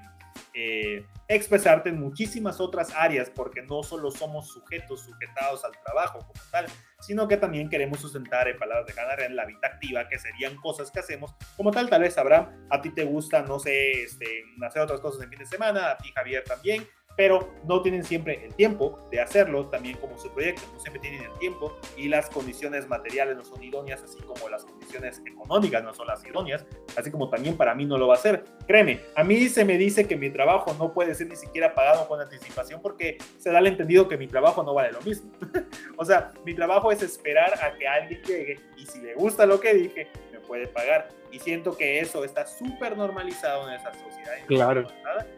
eh, expresarte en muchísimas otras áreas porque no solo somos sujetos sujetados al trabajo como tal, sino que también queremos sustentar en palabras de Hannah en la vida activa, que serían cosas que hacemos como tal. Tal vez Abraham, a ti te gusta, no sé, este, hacer otras cosas en fin de semana, a ti Javier también pero no tienen siempre el tiempo de hacerlo, también como su proyecto, no siempre tienen el tiempo y las condiciones materiales no son idóneas, así como las condiciones económicas no son las idóneas, así como también para mí no lo va a ser. Créeme, a mí se me dice que mi trabajo no puede ser ni siquiera pagado con anticipación porque se da el entendido que mi trabajo no vale lo mismo. o sea, mi trabajo es esperar a que alguien llegue y si le gusta lo que dije, me puede pagar. Y siento que eso está súper normalizado en esa sociedad. Claro.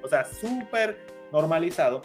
O sea, súper normalizado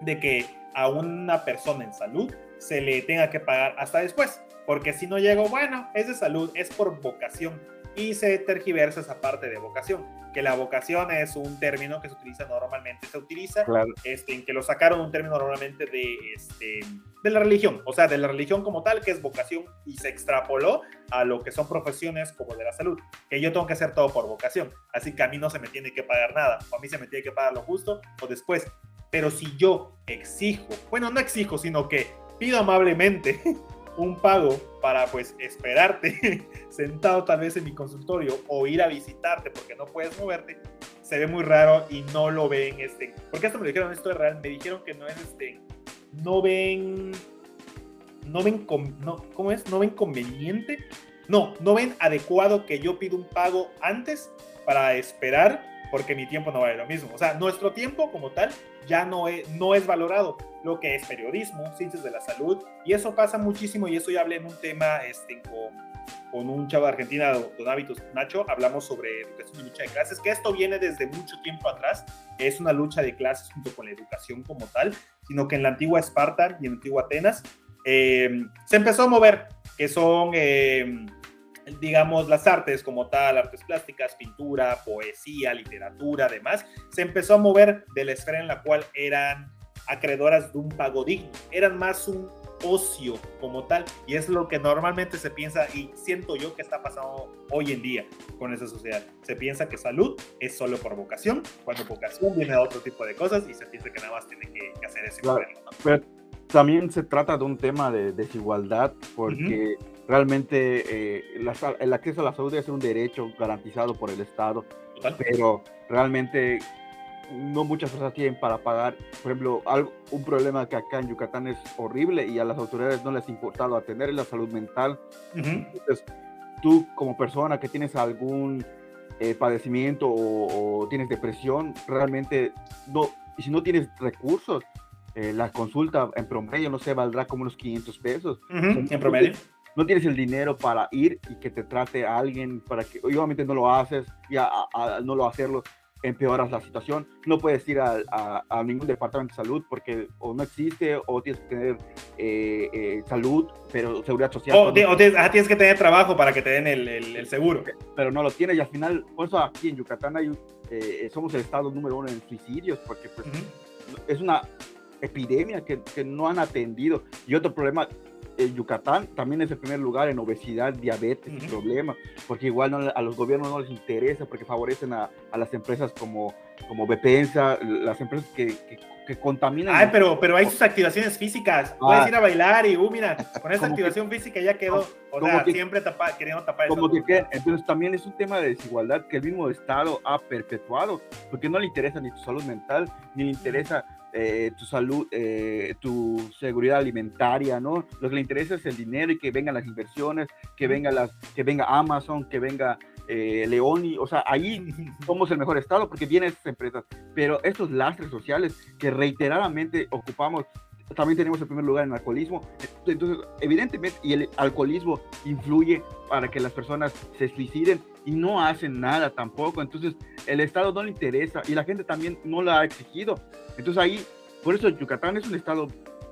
de que a una persona en salud se le tenga que pagar hasta después, porque si no llego, bueno, es de salud, es por vocación y se tergiversa esa parte de vocación, que la vocación es un término que se utiliza normalmente, se utiliza, claro. este, en que lo sacaron un término normalmente de, este, de la religión, o sea, de la religión como tal, que es vocación, y se extrapoló a lo que son profesiones como de la salud, que yo tengo que hacer todo por vocación, así que a mí no se me tiene que pagar nada, o a mí se me tiene que pagar lo justo o después, pero si yo exijo, bueno, no exijo, sino que pido amablemente un pago para pues esperarte sentado tal vez en mi consultorio o ir a visitarte porque no puedes moverte, se ve muy raro y no lo ven, este, porque esto me dijeron, esto es real, me dijeron que no es este, no ven, no ven, no, ¿cómo es? No ven conveniente, no, no ven adecuado que yo pido un pago antes para esperar porque mi tiempo no vale lo mismo. O sea, nuestro tiempo como tal ya no es, no es valorado, lo que es periodismo, ciencias de la salud, y eso pasa muchísimo, y eso ya hablé en un tema este, con, con un chavo de Argentina, don Hábitos Nacho, hablamos sobre educación y lucha de clases, que esto viene desde mucho tiempo atrás, es una lucha de clases junto con la educación como tal, sino que en la antigua Esparta y en la antigua Atenas eh, se empezó a mover, que son... Eh, digamos, las artes como tal, artes plásticas, pintura, poesía, literatura, además, se empezó a mover de la esfera en la cual eran acreedoras de un pago digno, eran más un ocio como tal, y es lo que normalmente se piensa y siento yo que está pasando hoy en día con esa sociedad. Se piensa que salud es solo por vocación, cuando vocación viene de otro tipo de cosas y se piensa que nada más tiene que, que hacer ese claro, Pero también se trata de un tema de desigualdad porque... Uh -huh realmente eh, la, el acceso a la salud es un derecho garantizado por el Estado, Total. pero realmente no muchas personas tienen para pagar. Por ejemplo, algo, un problema que acá en Yucatán es horrible y a las autoridades no les ha importado atender la salud mental. Entonces, tú como persona que tienes algún eh, padecimiento o, tienes depresión, realmente no, y si no tienes recursos, eh, la consulta en promedio, no sé, valdrá como unos 500 pesos. en promedio. No tienes el dinero para ir y que te trate a alguien, para que obviamente no lo haces y a, no lo hacerlo empeoras la situación. No puedes ir a, a, ningún departamento de salud porque o no existe o tienes que tener eh, eh, salud, pero seguridad social. O, tienes, que tener trabajo para que te den el, el, seguro. Pero no lo tienes y al final, por eso aquí en Yucatán hay, eh, somos el estado número uno en suicidios porque pues, es una epidemia que, que no han atendido. Y otro problema, Yucatán también es el primer lugar en obesidad, diabetes y problemas, porque igual a los gobiernos no les interesa, porque favorecen a, a las empresas como, como Bepensa, las empresas que, que, contaminan. Ay, pero, pero hay sus activaciones físicas. Puedes ah. ir a bailar y, uh, mira, con esa activación física ya quedó. O sea, siempre tapa, queriendo tapar como que, Entonces también es un tema de desigualdad que el mismo Estado ha perpetuado, porque no le interesa ni tu salud mental, ni le interesa eh, tu salud, eh, tu seguridad alimentaria, ¿no? Lo que le interesa es el dinero y que vengan las inversiones, que venga, las, que venga Amazon, que venga eh, Leoni, o sea, ahí somos el mejor estado porque vienen esas empresas, pero estos lastres sociales que reiteradamente ocupamos, también tenemos el primer lugar en alcoholismo, entonces evidentemente, y el alcoholismo influye para que las personas se suiciden y no hacen nada tampoco, entonces el Estado no le interesa y la gente también no la ha exigido, entonces ahí, por eso Yucatán es un estado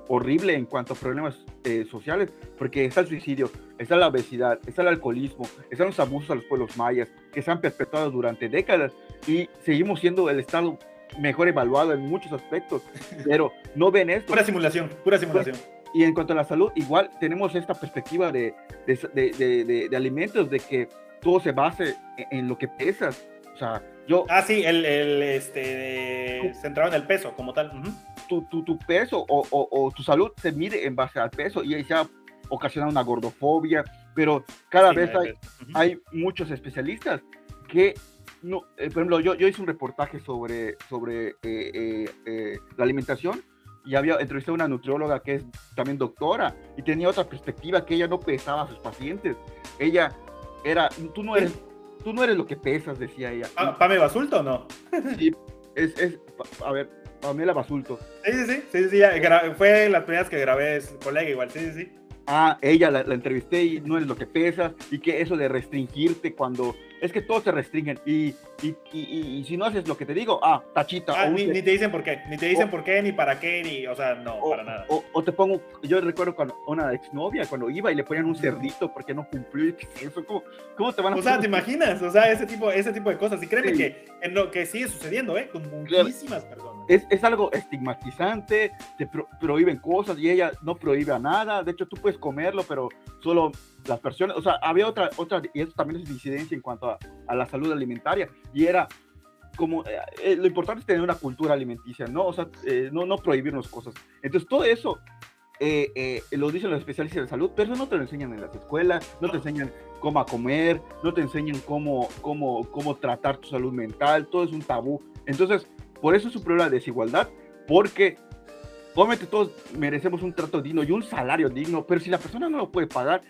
horrible en cuanto a problemas eh, sociales, porque está el suicidio, está la obesidad, está el alcoholismo, están los abusos a los pueblos mayas, que se han perpetuado durante décadas y seguimos siendo el estado mejor evaluado en muchos aspectos, pero no ven esto. Pura simulación, pura simulación. Y en cuanto a la salud, igual tenemos esta perspectiva de, de, de alimentos, de que todo se base en, en lo que pesas. O sea, Ah, sí, el, el este, centrado en el peso como tal. Tu, tu, tu, peso o, o, tu salud se mide en base al peso y ha ocasionado una gordofobia, pero cada vez hay, hay, muchos especialistas que, no, eh, por ejemplo, yo, yo hice un reportaje sobre, sobre eh, eh, la alimentación y había entrevistado a una nutrióloga que es también doctora y tenía otra perspectiva que ella no pesaba a sus pacientes. Ella era, tú no eres tú no eres lo que pesas, decía ella. ¿Pame Basulto o no? Sí, es, es, a ver, Pamela Basulto. Sí, sí, sí, sí, sí, fue la primera vez que grabé, es colega igual, sí, sí, sí. Ah, ella la, la entrevisté y no eres lo que pesas, y que eso de restringirte cuando es que todos se restringen y, y, y, y, si no haces lo que te digo, ah, tachita. Ah, ni, te dicen por qué, ni te dicen por qué, ni para qué, ni, o sea, no, para nada. O, te pongo, yo recuerdo cuando una exnovia, cuando iba y le ponían un cerdito porque no cumplió, eso? ¿Cómo, ¿Cómo, te van a O sea, ¿te imaginas? O sea, ese tipo, ese tipo de cosas. Y créeme que, en lo que sigue sucediendo, ¿eh? Con muchísimas personas. Es, es, algo estigmatizante, te prohíben cosas y ella no prohíbe nada. De hecho, tú puedes comerlo, pero solo las personas, o sea, había otra, otra, y eso también es incidencia en cuanto a, a la salud alimentaria, y era como, eh, eh, lo importante es tener una cultura alimenticia, ¿no? O sea, eh, no, no prohibirnos cosas. Entonces, todo eso lo dicen los especialistas de salud, pero no te lo enseñan en las escuelas, no te enseñan cómo comer, no te enseñan cómo, cómo, cómo tratar tu salud mental, todo es un tabú. Entonces, por eso es problema de desigualdad, porque obviamente todos merecemos un trato digno y un salario digno, pero si la persona no lo puede pagar,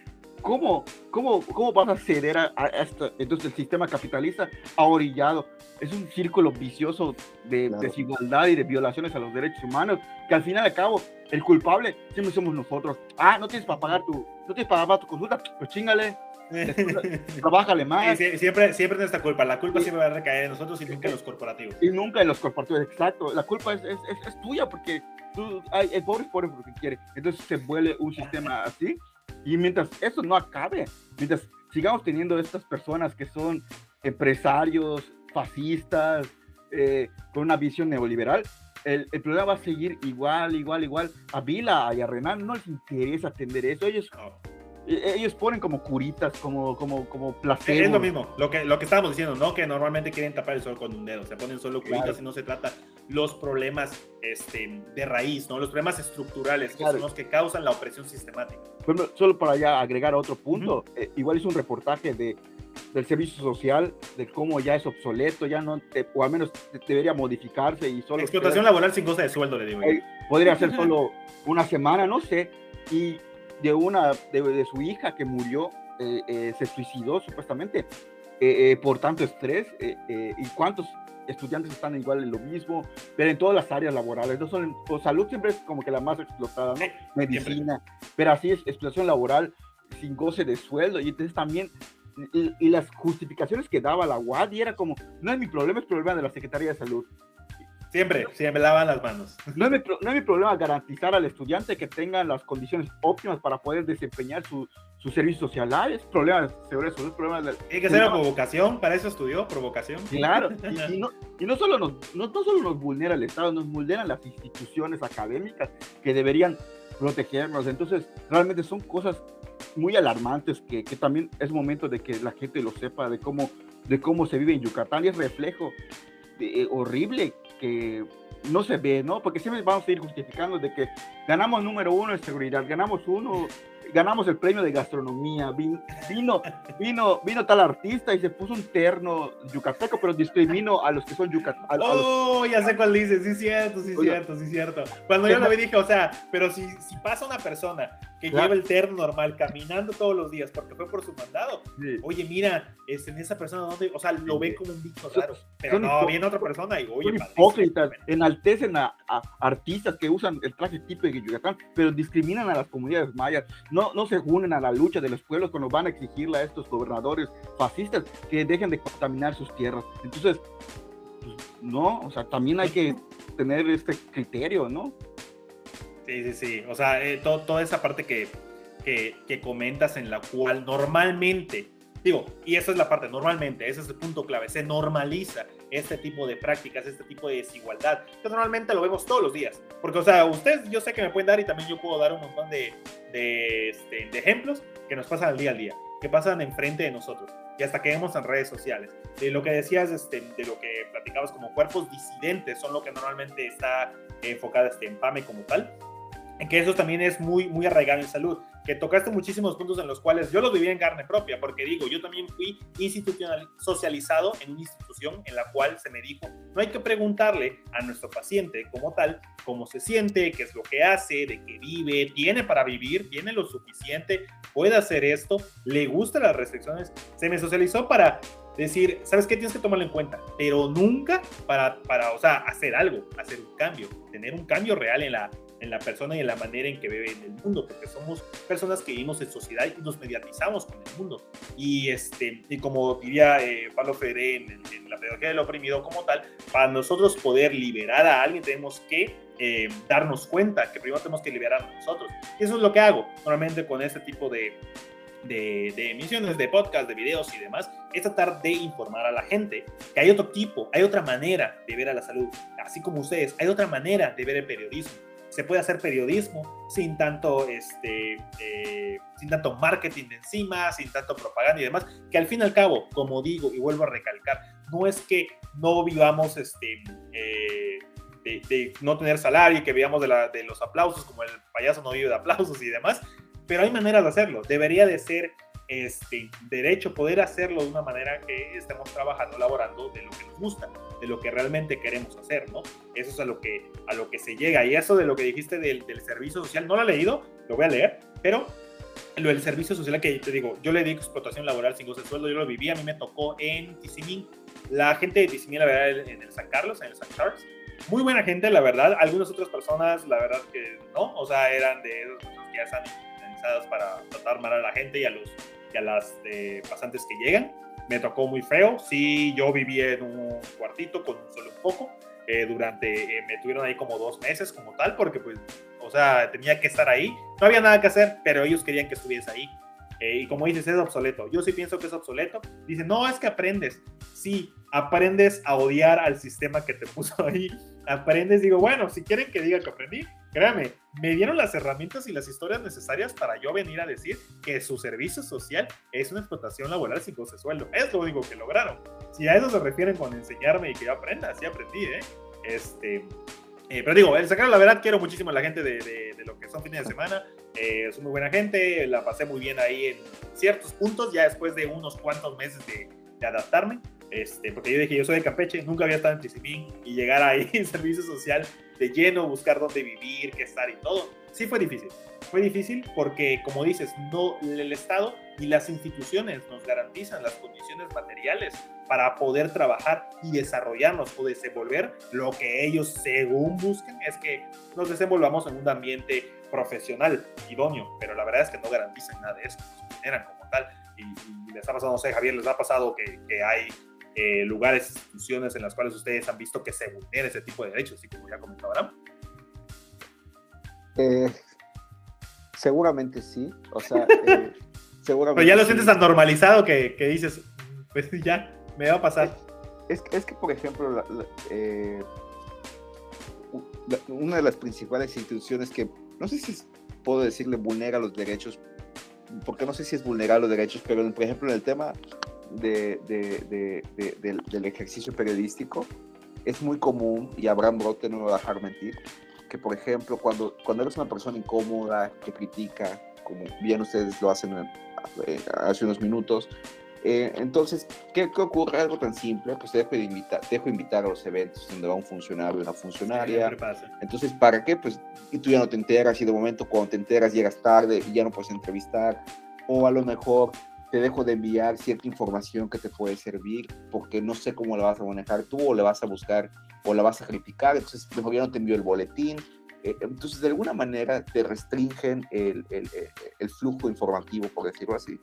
¿Cómo, cómo, cómo vas a ceder a, esto? Entonces el sistema capitalista ha orillado. Es un círculo vicioso de desigualdad y de violaciones a los derechos humanos, que al final y al cabo, el culpable siempre somos nosotros. Ah, no tienes para pagar tu, no tienes para pagar tu consulta, pues chingale. Trabájale más. siempre, siempre es nuestra culpa. La culpa siempre va a recaer en nosotros y nunca en los corporativos. Y nunca en los corporativos, exacto. La culpa es, es, es, tuya porque tú, el pobre es pobre porque quiere. Entonces se vuelve un sistema así y mientras eso no acabe, mientras sigamos teniendo estas personas que son empresarios, fascistas, eh, con una visión neoliberal, el, el, problema va a seguir igual, igual, igual. A Vila y a Renan no les interesa atender eso. Ellos, ellos ponen como curitas, como, como, como placer. Es lo mismo, lo que, lo que estábamos diciendo, ¿no? Que normalmente quieren tapar el sol con un dedo, se ponen solo curitas y no se trata los problemas este, de raíz, ¿no? Los problemas estructurales, que son los que causan la opresión sistemática. Bueno, solo para ya agregar otro punto, eh, igual hice un reportaje de del servicio social, de cómo ya es obsoleto, ya no, o al menos debería modificarse y solo... Explotación laboral sin goce de sueldo, le digo. podría ser solo una semana, no sé, y de una, de, su hija que murió, eh, eh, se suicidó supuestamente eh, por tanto estrés, y cuántos estudiantes están igual en lo mismo, pero en todas las áreas laborales. No son, pues, salud siempre es como que la más explotada, ¿no? Medicina, pero así es explotación laboral sin goce de sueldo. Y entonces también, y, las justificaciones que daba la UAD, y era como, no es mi problema, es problema de la Secretaría de Salud. Siempre, siempre lavan las manos. No es, mi, no es mi problema garantizar al estudiante que tenga las condiciones óptimas para poder desempeñar su, su servicio social. Ah, es problema sobre eso, es problema de, Tiene que ser una provocación, para eso estudió, provocación. Claro, y, no, y no, solo nos, no, no, solo nos vulnera el Estado, nos vulneran las instituciones académicas que deberían protegernos. Entonces, realmente son cosas muy alarmantes que, que también es momento de que la gente lo sepa de cómo, de cómo se vive en Yucatán y es reflejo eh, horrible que no se ve, ¿no? Porque siempre vamos a ir justificando de que ganamos número uno en seguridad, ganamos uno ganamos el premio de gastronomía, vino, vino, vino, vino tal artista y se puso un terno yucateco, pero discriminó a los que son yucatecos. Oh, ya sé cuál dice, sí cierto, sí cierto, sí cierto. Cuando yo lo vi dije, o sea, pero si, si pasa una persona que lleva el terno normal caminando todos los días porque fue por su mandado, oye, mira, es en esa persona, ¿dónde? o sea, lo ve como un bicho raro, pero no, viene otra persona y, oye, hipócritas, enaltecen a, a, artistas que usan el traje típico de Yucatán, pero discriminan a las comunidades mayas. no, no se unen a la lucha de los pueblos cuando van a exigirle a estos gobernadores fascistas que dejen de contaminar sus tierras. Entonces, pues, no, o sea, también hay que tener este criterio, ¿no? Sí, sí, sí. O sea, eh, toda esa parte que, que, que comentas en la cual normalmente Digo, y esa es la parte, normalmente, ese es el punto clave, se normaliza este tipo de prácticas, este tipo de desigualdad, que normalmente lo vemos todos los días. Porque, o sea, ustedes yo sé que me pueden dar y también yo puedo dar un montón de, de, este, ejemplos que nos pasan al día al día, que pasan enfrente de nosotros y hasta que vemos en redes sociales. De lo que decías, este, de lo que platicabas como cuerpos disidentes, son lo que normalmente está enfocado este, en PAME como tal que eso también es muy, muy arraigado en salud, que tocaste muchísimos puntos en los cuales yo lo viví en carne propia, porque digo, yo también fui institucional, socializado en una institución en la cual se me dijo, no hay que preguntarle a nuestro paciente como tal, cómo se siente, qué es lo que hace, de qué vive, tiene para vivir, tiene lo suficiente, puede hacer esto, le gustan las restricciones, se me socializó para decir, ¿sabes qué? Tienes que tomarlo en cuenta, pero nunca para, para, o sea, hacer algo, hacer un cambio, tener un cambio real en la, en la persona y en la manera en que vive en el mundo, porque somos personas que vivimos en sociedad y nos mediatizamos con el mundo. Y, este, y como diría eh, Pablo Ferré en, la pedagogía del oprimido como tal, para nosotros poder liberar a alguien tenemos que eh, darnos cuenta que primero tenemos que liberar a nosotros. Y eso es lo que hago normalmente con este tipo de, de, de, emisiones, de podcast, de videos y demás, es tratar de informar a la gente que hay otro tipo, hay otra manera de ver a la salud, así como ustedes, hay otra manera de ver el periodismo se puede hacer periodismo sin tanto, este, eh, sin tanto marketing encima, sin tanto propaganda y demás, que al fin y al cabo, como digo y vuelvo a recalcar, no es que no vivamos este, eh, de, no tener salario y que vivamos de, la, de los aplausos, como el payaso no vive de aplausos y demás, pero hay maneras de hacerlo. Debería de ser este, derecho poder hacerlo de una manera que estemos trabajando, laborando de lo que nos gusta, de lo que realmente queremos hacer, ¿no? Eso es a lo que, a lo que se llega. Y eso de lo que dijiste del, del servicio social, no lo he leído, lo voy a leer, pero lo del servicio social que te digo, yo le digo explotación laboral sin goce de sueldo, yo lo viví, a mí me tocó en Tizimín, la gente de Tizimín, la verdad, en el San Carlos, en el San Charles, muy buena gente, la verdad, algunas otras personas, la verdad que no, o sea, eran de esos que ya están para tratar mal a la gente y a los y a las eh, pasantes que llegan. Me tocó muy feo. Sí, yo viví en un cuartito con solo un poco. Eh, durante, eh, me tuvieron ahí como dos meses como tal, porque pues, o sea, tenía que estar ahí. No había nada que hacer, pero ellos querían que estuviese ahí. y como dices, es obsoleto. Yo sí pienso que es obsoleto. Dicen, no, es que aprendes. Sí, aprendes a odiar al sistema que te puso ahí. Aprendes, digo, bueno, si quieren que diga que aprendí, créame, me dieron las herramientas y las historias necesarias para yo venir a decir que su servicio social es una explotación laboral sin goce sueldo. Es lo único que lograron. Si a eso se refieren con enseñarme y que yo aprenda, sí aprendí, ¿eh? Este, Eh, pero digo, el sacar la verdad, quiero muchísimo a la gente de, lo que son fines de semana. Eh, es muy buena gente, la pasé muy bien ahí en ciertos puntos, ya después de unos cuantos meses de, de adaptarme. Este, porque yo dije, yo soy de Campeche, nunca había estado en Tizimín y llegar ahí en servicio social de lleno, buscar dónde vivir, qué estar y todo, sí fue difícil. Fue difícil porque, como dices, no, el Estado y las instituciones nos garantizan las condiciones materiales para poder trabajar y desarrollarnos o desenvolver lo que ellos según busquen es que nos desenvolvamos en un ambiente profesional idóneo, pero la verdad es que no garantizan nada de eso, nos generan como tal. Y, les ha pasado, no sé, Javier, les ha pasado que, que hay eh, lugares, instituciones en las cuales ustedes han visto que se vulnera ese tipo de derechos, y como ya comentaba Abraham? Eh, seguramente sí, o sea, eh, seguramente. Pero ya lo sientes tan normalizado que, que, dices, pues ya, me va a pasar. Es, es que, por ejemplo, una de las principales instituciones que, no sé si puedo decirle vulnera los derechos, porque no sé si es vulnerar los derechos, pero por ejemplo en el tema de, de, de, del, ejercicio periodístico, es muy común, y Abraham Brote no me va a dejar mentir, que por ejemplo, cuando, cuando eres una persona incómoda, que critica, como bien ustedes lo hacen eh, hace unos minutos, eh, entonces, ¿qué, ¿qué, ocurre? Algo tan simple, pues te dejo, de invitar, dejo invitar a los eventos donde va un funcionario, una funcionaria. Entonces, ¿para qué? Pues y tú ya no te enteras y de momento cuando te enteras llegas tarde y ya no puedes entrevistar. O a lo mejor te dejo de enviar cierta información que te puede servir porque no sé cómo la vas a manejar tú o la vas a buscar o la vas a criticar, entonces mejor ya no te envío el boletín. Eh, entonces, de alguna manera te restringen el, el, el, flujo informativo, por decirlo así.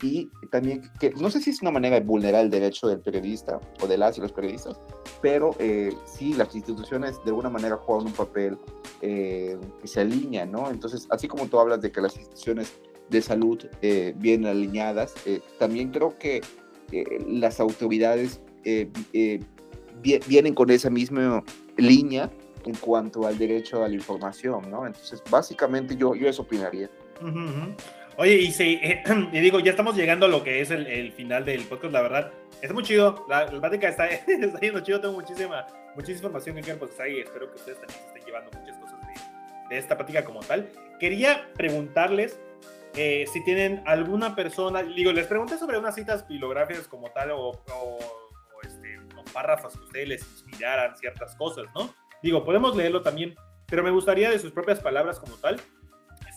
Y también, que no sé si es una manera de vulnerar el derecho del periodista o de las y los periodistas, pero eh, sí, las instituciones de alguna manera juegan un papel eh, que se alinea, ¿no? Entonces, así como tú hablas de que las instituciones de salud eh, bien alineadas. Eh, también creo que eh, las autoridades vienen con esa misma línea en cuanto al derecho a la información, ¿no? Entonces, básicamente yo, yo eso opinaría. Oye, y, sí, y digo, ya estamos llegando a lo que es el, final del podcast, la verdad. Está muy chido, la, la plática está, está yendo chido, tengo muchísima, muchísima información que quiero procesar y espero que ustedes también se estén llevando muchas cosas de, de esta plática como tal. Quería preguntarles eh, si tienen alguna persona, digo, les pregunté sobre unas citas bibliográficas como tal o, o, este, párrafos que ustedes les inspiraran ciertas cosas, ¿no? Digo, podemos leerlo también, pero me gustaría de sus propias palabras como tal,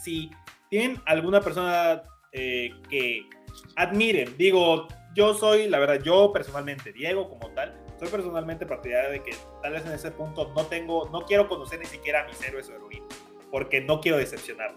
si tienen alguna persona eh, que admiren, digo, yo soy, la verdad, yo personalmente, Diego como tal, soy personalmente partidario de que tal vez en ese punto no tengo, no quiero conocer ni siquiera a mis héroes o heroínas porque no quiero decepcionar.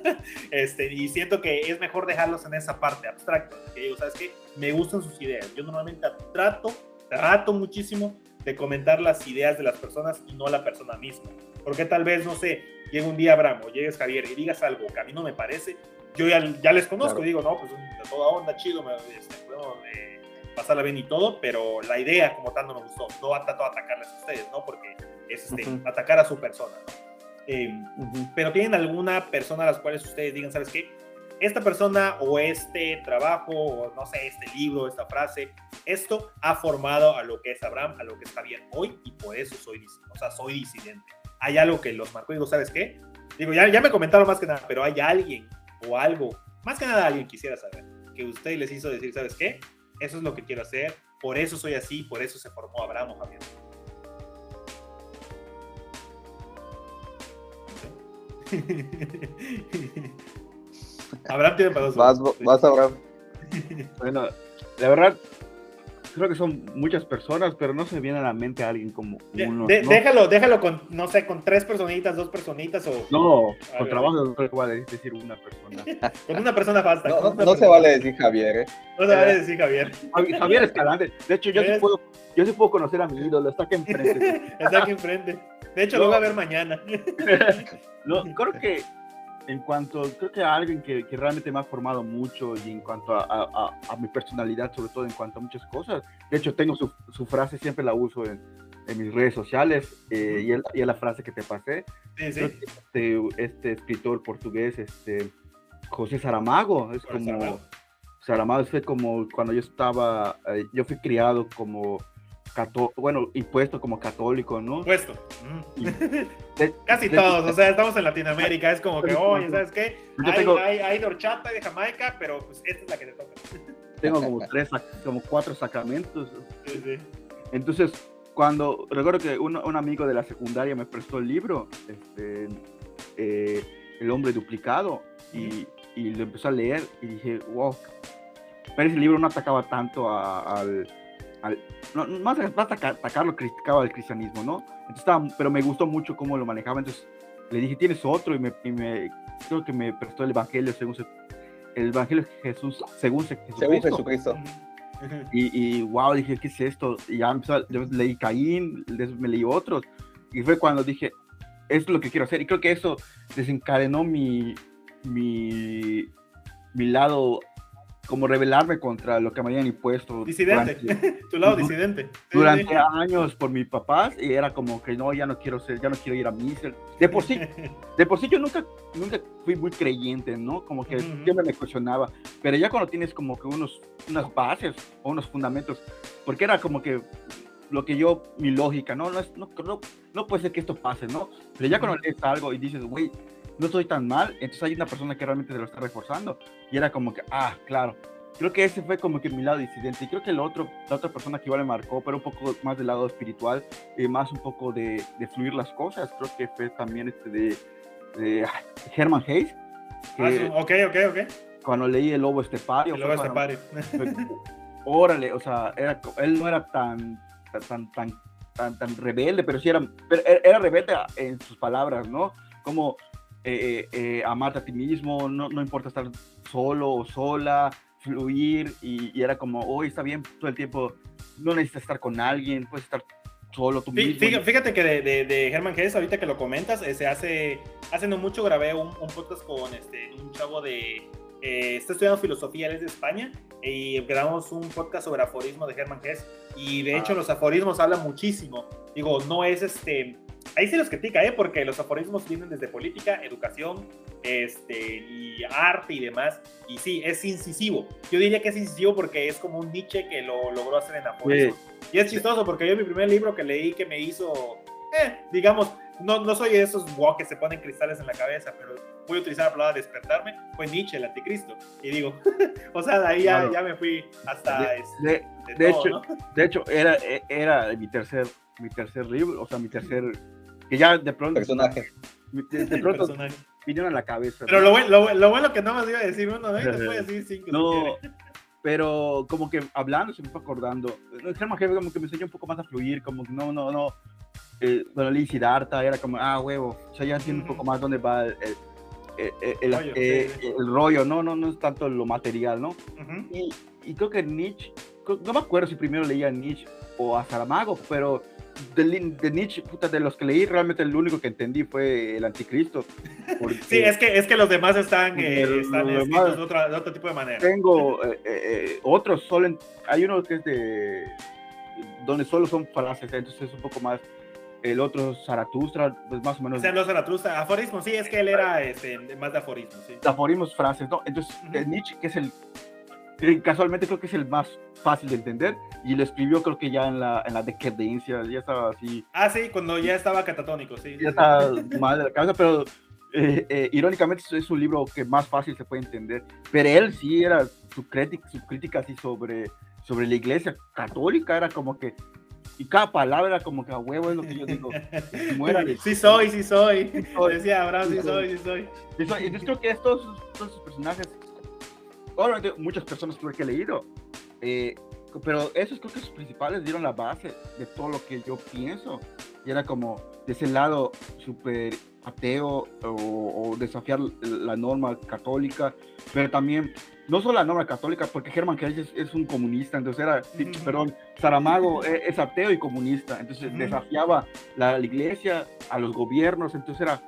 este, y siento que es mejor dejarlos en esa parte abstracta. Que digo, ¿sabes qué? Me gustan sus ideas. Yo normalmente trato, trato muchísimo de comentar las ideas de las personas y no la persona misma. Porque tal vez, no sé, llegue un día Abraham o llegues Javier y digas algo que a mí no me parece, yo ya, ya les conozco, digo, no, pues de toda onda, chido, me, este, puedo eh, pasarla bien y todo, pero la idea como tal no me gustó. No trato de atacarles a ustedes, ¿no? Porque es este, atacar a su persona, ¿no? Em, pero tienen alguna persona a las cuales ustedes digan, ¿sabes qué? Esta persona o este trabajo, o no sé, este libro, esta frase, esto ha formado a lo que es Abraham, a lo que está bien hoy y por eso soy, o sea, soy disidente. Hay algo que los marcó y digo, ¿sabes qué? Digo, ya, ya me comentaron más que nada, pero hay alguien o algo, más que nada alguien quisiera saber, que usted les hizo decir, ¿sabes qué? Eso es lo que quiero hacer, por eso soy así, por eso se formó Abraham o Javier. Abraham tiene para dos. Vas, vas Abraham. bueno, la verdad, creo que son muchas personas, pero no se viene a la mente a alguien como uno. Déjalo, déjalo con, no sé, con tres personitas, dos personitas o. No, con trabajo no se vale decir una persona. con una persona basta. No, se vale decir Javier, ¿eh? No se vale decir Javier. Javier Escalante. De hecho, yo sí, puedo, yo sí puedo conocer a mi ídolo, está aquí enfrente. está aquí enfrente. De hecho, lo voy a ver mañana. no, creo que en cuanto, creo que a alguien que, que, realmente me ha formado mucho y en cuanto a, a, a, mi personalidad, sobre todo en cuanto a muchas cosas. De hecho, tengo su, su frase, siempre la uso en, en mis redes sociales eh, y, es, y, es, la frase que te pasé. Sí, sí. Este, este, escritor portugués, este, José Saramago, es como... Saramago. Saramago fue como cuando yo estaba, eh, yo fui criado como bueno, impuesto como católico, ¿no? Impuesto. Casi todos, o sea, estamos en Latinoamérica, es como que, oye, ¿sabes qué? Hay, hay, hay, de horchata y de Jamaica, pero pues esta es la que te toca. Tengo como tres, como cuatro sacramentos. Sí, sí. Entonces, cuando recuerdo que un, un, amigo de la secundaria me prestó el libro, este, eh, El hombre duplicado, y, y, lo empezó a leer y dije, wow, pero ese libro no atacaba tanto al, al no, más que atacarlo, criticaba el cristianismo, ¿no? Entonces estaba, pero me gustó mucho cómo lo manejaba, entonces le dije, ¿tienes otro? Y me, y me creo que me prestó el Evangelio según el Evangelio de Jesús, según Jesucristo. Según Jesucristo. Y, y, wow, dije, ¿qué es esto? Y ya empezó, leí Caín, me leí otros. Y fue cuando dije, esto es lo que quiero hacer. Y creo que eso desencadenó mi, mi, mi lado como rebelarme contra lo que me habían impuesto. Disidente, tu lado disidente. Durante años por mis papás y era como que no, ya no quiero ser, ya no quiero ir a misa. De por sí, de por sí yo nunca, nunca fui muy creyente, ¿no? Como que siempre me cuestionaba, pero ya cuando tienes como que unos, unas bases o unos fundamentos, porque era como que lo que yo, mi lógica, no, no, es, no, no, no puede ser que esto pase, ¿no? Pero ya cuando lees algo y dices, güey, no estoy tan mal, entonces hay una persona que realmente te lo está reforzando. Y era como que, ah, claro. Creo que ese fue como que mi lado disidente. Y creo que el otro, la otra persona que igual me marcó, pero un poco más del lado espiritual, y más un poco de, de, fluir las cosas, creo que fue también este de, de Herman Hayes. ah, sí. ok, ok, ok. Cuando leí El Lobo Estepario. El Lobo Estepario. órale, o sea, era, él no era tan, tan, tan, tan, tan rebelde, pero sí era, era rebelde en sus palabras, ¿no? Como eh, eh, amarte a ti mismo, no, no, importa estar solo o sola, fluir y, era como, hoy está bien todo el tiempo, no necesitas estar con alguien, puedes estar solo tú mismo. Fíjate, que de, de, de Germán Gess, ahorita que lo comentas, eh, se hace, hace no mucho grabé un, un podcast con este, un chavo de, eh, está estudiando filosofía, él es de España, y grabamos un podcast sobre aforismo de Germán Hess, y de hecho ah. los aforismos hablan muchísimo. Digo, no es este, ahí sí los critica, ¿eh? porque los aforismos vienen desde política, educación, este, y arte y demás. Y sí, es incisivo. Yo diría que es incisivo porque es como un Nietzsche que lo logró hacer en aforismo. Y es chistoso porque yo mi primer libro que leí que me hizo, eh, digamos, no, no soy de esos wow, que se ponen cristales en la cabeza, pero voy a utilizar la palabra despertarme, fue Nietzsche, el anticristo. Y digo, o sea, de ahí ya, ya, me fui hasta... De, este, de, hecho, de hecho era, era mi tercer mi tercer libro, o sea, mi tercer que ya de pronto. Personaje. De, pronto vinieron a la cabeza. Pero lo, bueno, lo, bueno que no más iba a decir uno, ¿no? Después decir cinco. No, pero como que hablando se me fue acordando. El Germán Jefe como que me enseñó un poco más a fluir, como que no, no, no. Eh, bueno, Lee Siddhartha era como, ah, huevo. O sea, ya entiendo un poco más dónde va el, el, el, eh, rollo, ¿no? ¿no? No es tanto lo material, ¿no? y, y, creo que Nietzsche, no me acuerdo si primero leía a Nietzsche o a Saramago, pero de, de, Nietzsche, puta, de los que leí, realmente el único que entendí fue el anticristo. sí, es que, es que los demás están, eh, están escritos de, otra, de, otro tipo de manera. Tengo eh, eh, otros, solo hay uno que es de, donde solo son frases, entonces es un poco más, el otro Zaratustra, pues más o menos. O los Zaratustra, aforismo, sí, es que él era este, más de aforismo, sí. De aforismos, frases, ¿no? Entonces, Nietzsche, que es el casualmente creo que es el más fácil de entender y lo escribió creo que ya en la, en la decadencia, ya estaba así. Ah, sí, cuando ya estaba catatónico, sí. Ya estaba mal de la cabeza, pero eh, eh, irónicamente es un libro que más fácil se puede entender. Pero él sí era, su crítica, su crítica así sobre, sobre la iglesia católica era como que, y cada palabra como que a huevo es lo que yo digo. sí soy, sí soy. Decía Abraham, sí soy, sí soy. Entonces creo que estos, estos personajes obviamente muchas personas tuve que he leído, eh, pero esos creo que sus principales dieron la base de todo lo que yo pienso. Y era como de ese lado súper ateo o, desafiar la norma católica, pero también, no solo la norma católica, porque Germán que es, es, un comunista, entonces era, perdón, Saramago e, es, ateo y comunista, entonces desafiaba la, la iglesia, a los gobiernos, entonces era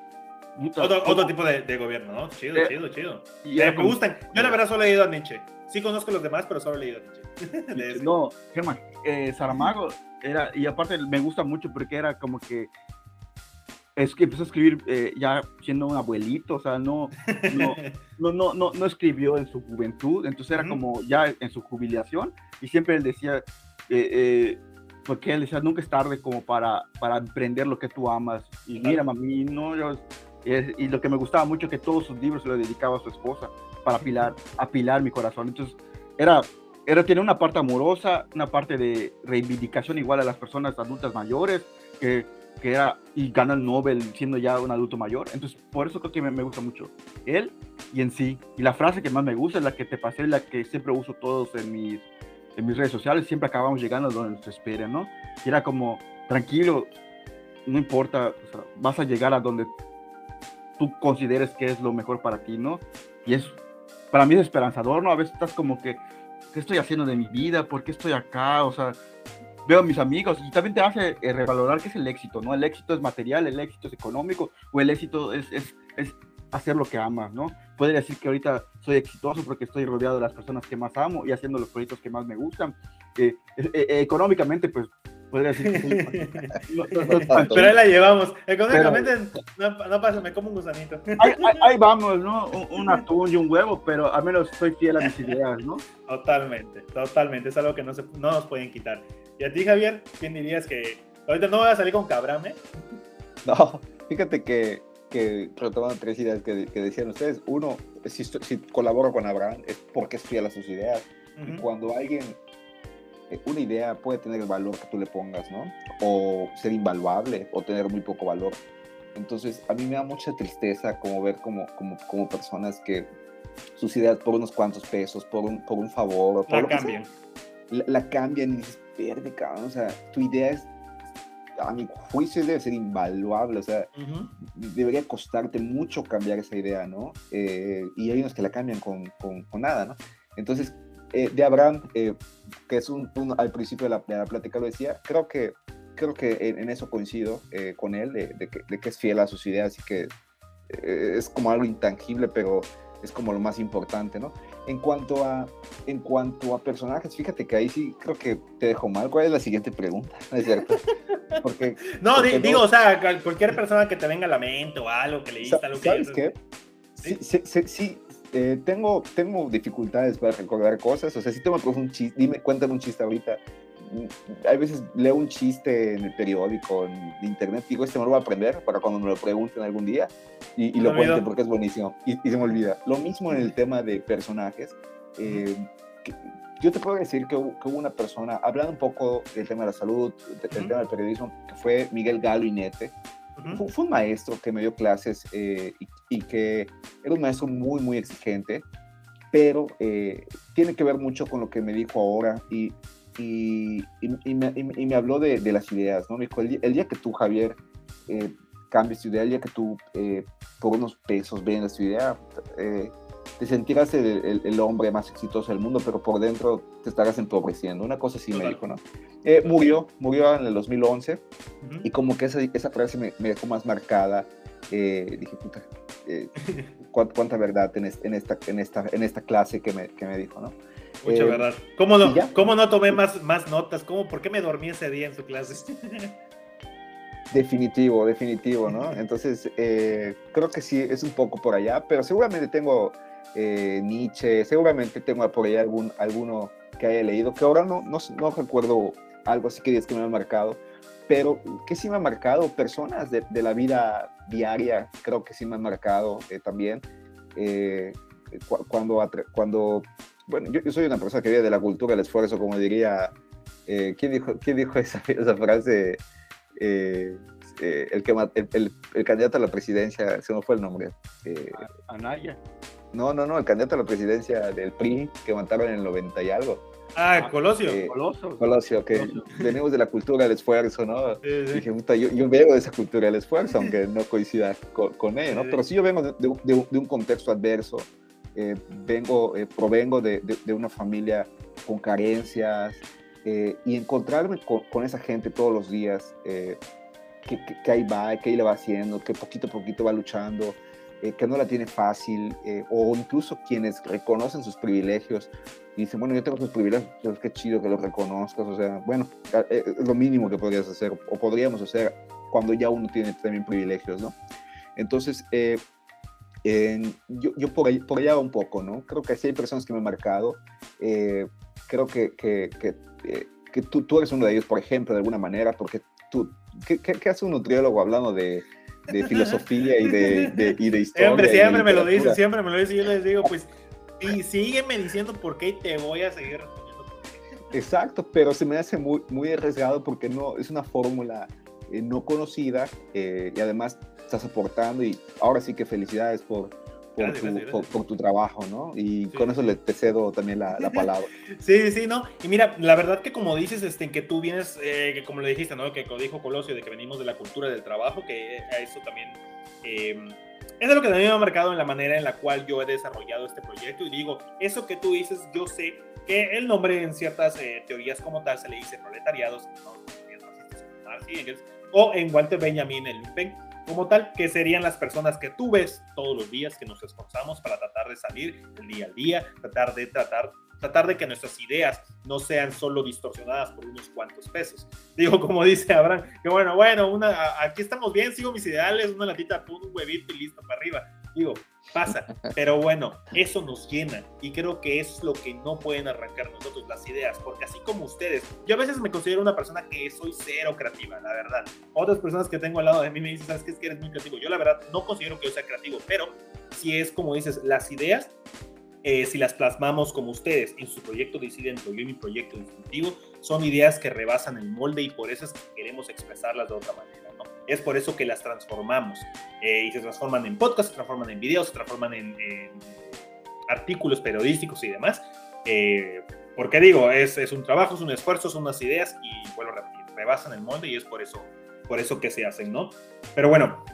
otro, otro, tipo de, de, gobierno, ¿no? Chido, eh, chido, chido. Eh, me gustan. Yo la verdad solo he leído a Nietzsche. Sí conozco a los demás, pero solo he leído a Nietzsche. no, Germán, eh, Saramago era, y aparte me gusta mucho porque era como que es que empezó a escribir eh, ya siendo un abuelito, o sea, no no, no, no, no, escribió en su juventud, entonces era como ya en su jubilación y siempre él decía, eh, porque él decía, nunca es tarde como para, para emprender lo que tú amas. Y mira, mami, no, yo, y lo que me gustaba mucho que todos sus libros se los dedicaba a su esposa para apilar, apilar mi corazón. Entonces, era, era, tiene una parte amorosa, una parte de reivindicación igual a las personas adultas mayores, que, que era, y gana el Nobel siendo ya un adulto mayor. Entonces, por eso creo que me, gusta mucho él y en sí. Y la frase que más me gusta es la que te pasé, la que siempre uso todos en mis en mis redes sociales siempre acabamos llegando a donde nos esperen, ¿no? Y era como, tranquilo, no importa, vas a llegar a donde tú consideres que es lo mejor para ti, ¿no? Y es, para mí es esperanzador, ¿no? A veces estás como que, ¿qué estoy haciendo de mi vida? ¿Por qué estoy acá? O sea, veo a mis amigos y también te hace eh, revalorar qué es el éxito, ¿no? El éxito es material, el éxito es económico o el éxito es, es, es hacer lo que amas, ¿no? Podría decir que ahorita soy exitoso porque estoy rodeado de las personas que más amo y haciendo los proyectos que más me gustan. Eh, eh, eh, económicamente, pues podría decir que Pero ahí la llevamos. Económicamente no, pasa, me como un gusanito. Ahí, vamos, ¿no? Un, atún y un huevo, pero al menos soy fiel a mis ideas, ¿no? Totalmente, totalmente. Es algo que no, se, no nos pueden quitar. ¿Y a ti, Javier? ¿Quién dirías que ahorita no voy a salir con Cabrame? No, fíjate que que retomando tres ideas que, decían ustedes. Uno, si, si, colaboro con Abraham es porque es fiel a sus ideas. Y cuando alguien, eh, una idea puede tener el valor que tú le pongas, ¿no? O ser invaluable o tener muy poco valor. Entonces, a mí me da mucha tristeza como ver como, como, como personas que sus ideas por unos cuantos pesos, por un, por un favor, por la cambian. la, cambian y dices, pierde, cabrón. O sea, tu idea es a mi juicio debe ser invaluable, o sea, debería costarte mucho cambiar esa idea, ¿no? Eh, y hay unos que la cambian con, con, nada, ¿no? Entonces, eh, de Abraham, eh, que es un, al principio de la, de la, plática lo decía, creo que, creo que en, eso coincido con él, de, de, que, de, que, es fiel a sus ideas y que es como algo intangible, pero es como lo más importante, ¿no? En cuanto a, en cuanto a personajes, fíjate que ahí sí creo que te dejo mal. ¿Cuál es la siguiente pregunta? ¿No es cierto? Porque, no, digo, o sea, cualquier persona que te venga a la mente o algo que leíste, algo que... ¿Sabes qué? Sí, sí, sí, eh, tengo, tengo dificultades para recordar cosas. O sea, si te me un chiste, dime, cuéntame un chiste ahorita hay veces leo un chiste en el periódico, en internet, digo, este me lo voy a aprender para cuando me lo pregunten algún día y, lo cuente porque es buenísimo y, se me olvida. Lo mismo en el tema de personajes. Eh, yo te puedo decir que hubo, una persona, hablando un poco del tema de la salud, del tema del periodismo, que fue Miguel Galo Inete. fue, un maestro que me dio clases eh, y, que era un maestro muy, muy exigente, pero eh, tiene que ver mucho con lo que me dijo ahora y y, y, me, y, me, habló de, de, las ideas, ¿no? Me dijo, el, día que tú, Javier, eh, cambies tu idea, el día que tú eh, por unos pesos vendas tu idea, eh, te sentirás el, el, hombre más exitoso del mundo, pero por dentro te estarás empobreciendo. Una cosa así me dijo, ¿no? Eh, murió, murió en el 2011 y como que esa, esa frase me, me dejó más marcada. dije, puta, cuánta, verdad en, en, esta, en, esta, en esta clase que me, que me dijo, ¿no? Mucha eh, verdad. ¿Cómo no, ¿Cómo no tomé más, más notas? ¿Cómo, ¿Por qué me dormí ese día en su clase? Definitivo, definitivo, ¿no? Entonces, eh, creo que sí, es un poco por allá, pero seguramente tengo eh, Nietzsche, seguramente tengo por ahí algún, alguno que haya leído, que ahora no, no, no recuerdo algo así que que me ha marcado, pero que sí me ha marcado, personas de, de la vida diaria, creo que sí me han marcado también. cuando, cuando bueno, yo, soy una persona que vive de la cultura del esfuerzo, como diría, eh, ¿quién, dijo, ¿quién dijo esa, esa frase? Eh, eh, el, que, el, el, candidato a la presidencia, se me fue el nombre. Anaya. No, no, no, el candidato a la presidencia del PRI que mataron en el 90 y algo. Ah, Colosio. Colosio. que venimos de la cultura del esfuerzo, ¿no? Dije, yo, yo, vengo de esa cultura del esfuerzo, aunque no coincida con, con él, ¿no? Pero sí yo vengo de, de, de un contexto adverso, eh, vengo, eh, provengo de, de, una familia con carencias eh, y encontrarme con, esa gente todos los días que, que, ahí va, que ahí le va haciendo, que poquito a poquito va luchando, que no la tiene fácil, o incluso quienes reconocen sus privilegios y dicen, bueno, yo tengo sus privilegios, pero qué chido que los reconozcas, o sea, bueno, es lo mínimo que podrías hacer, o podríamos hacer cuando ya uno tiene también privilegios, ¿no? Entonces, yo, yo por, ahí, por allá un poco, ¿no? Creo que sí hay personas que me han marcado. Eh, creo que, que, que, eh, que tú, tú eres uno de ellos, por ejemplo, de alguna manera, porque tú, ¿qué, qué, hace un nutriólogo hablando de, de filosofía y de, y de historia? Siempre, siempre me lo dice, siempre me lo dice, yo les digo, pues, y sígueme diciendo por qué y te voy a seguir Exacto, pero se me hace muy, muy arriesgado porque no, es una fórmula eh, no conocida eh, y además estás aportando y ahora sí que felicidades por, por, tu, Por, tu, trabajo, ¿no? Y con eso le te cedo también la, la, palabra. sí, sí, ¿no? Y mira, la verdad que como dices, este, que tú vienes, eh, que como le dijiste, ¿no? Que dijo Colosio, de que venimos de la cultura del trabajo, que a eso también... Eh, es lo que también me ha marcado en la manera en la cual yo he desarrollado este proyecto y digo, eso que tú dices, yo sé que el nombre en ciertas eh, teorías como tal se le dice proletariados, o en Walter Benjamin, el Lumpen, como tal, que serían las personas que tú ves todos los días, que nos esforzamos para tratar de salir el día al día, tratar de tratar tratar de que nuestras ideas no sean solo distorsionadas por unos cuantos pesos. Digo, como dice Abraham, que bueno, bueno, una, aquí estamos bien, sigo mis ideales, una latita, un huevito y listo para arriba. Digo, pasa, pero bueno, eso nos llena y creo que es lo que no pueden arrancar nosotros, las ideas, porque así como ustedes, yo a veces me considero una persona que soy cero creativa, la verdad. Otras personas que tengo al lado de mí me dicen, ¿sabes qué? Es que eres muy creativo. Yo la verdad no considero que yo sea creativo, pero si es como dices, las ideas eh, si las plasmamos como ustedes en su proyecto Disidente yo en mi proyecto distintivo, son ideas que rebasan el molde y por eso es que queremos expresarlas de otra manera. Es por eso que las transformamos eh, y se transforman en podcast, se transforman en videos, se transforman en, artículos periodísticos y demás. Eh, porque digo, es, es, un trabajo, es un esfuerzo, son unas ideas y vuelvo a repetir, rebasan el molde y es por eso, por eso que se hacen, ¿no? Pero bueno,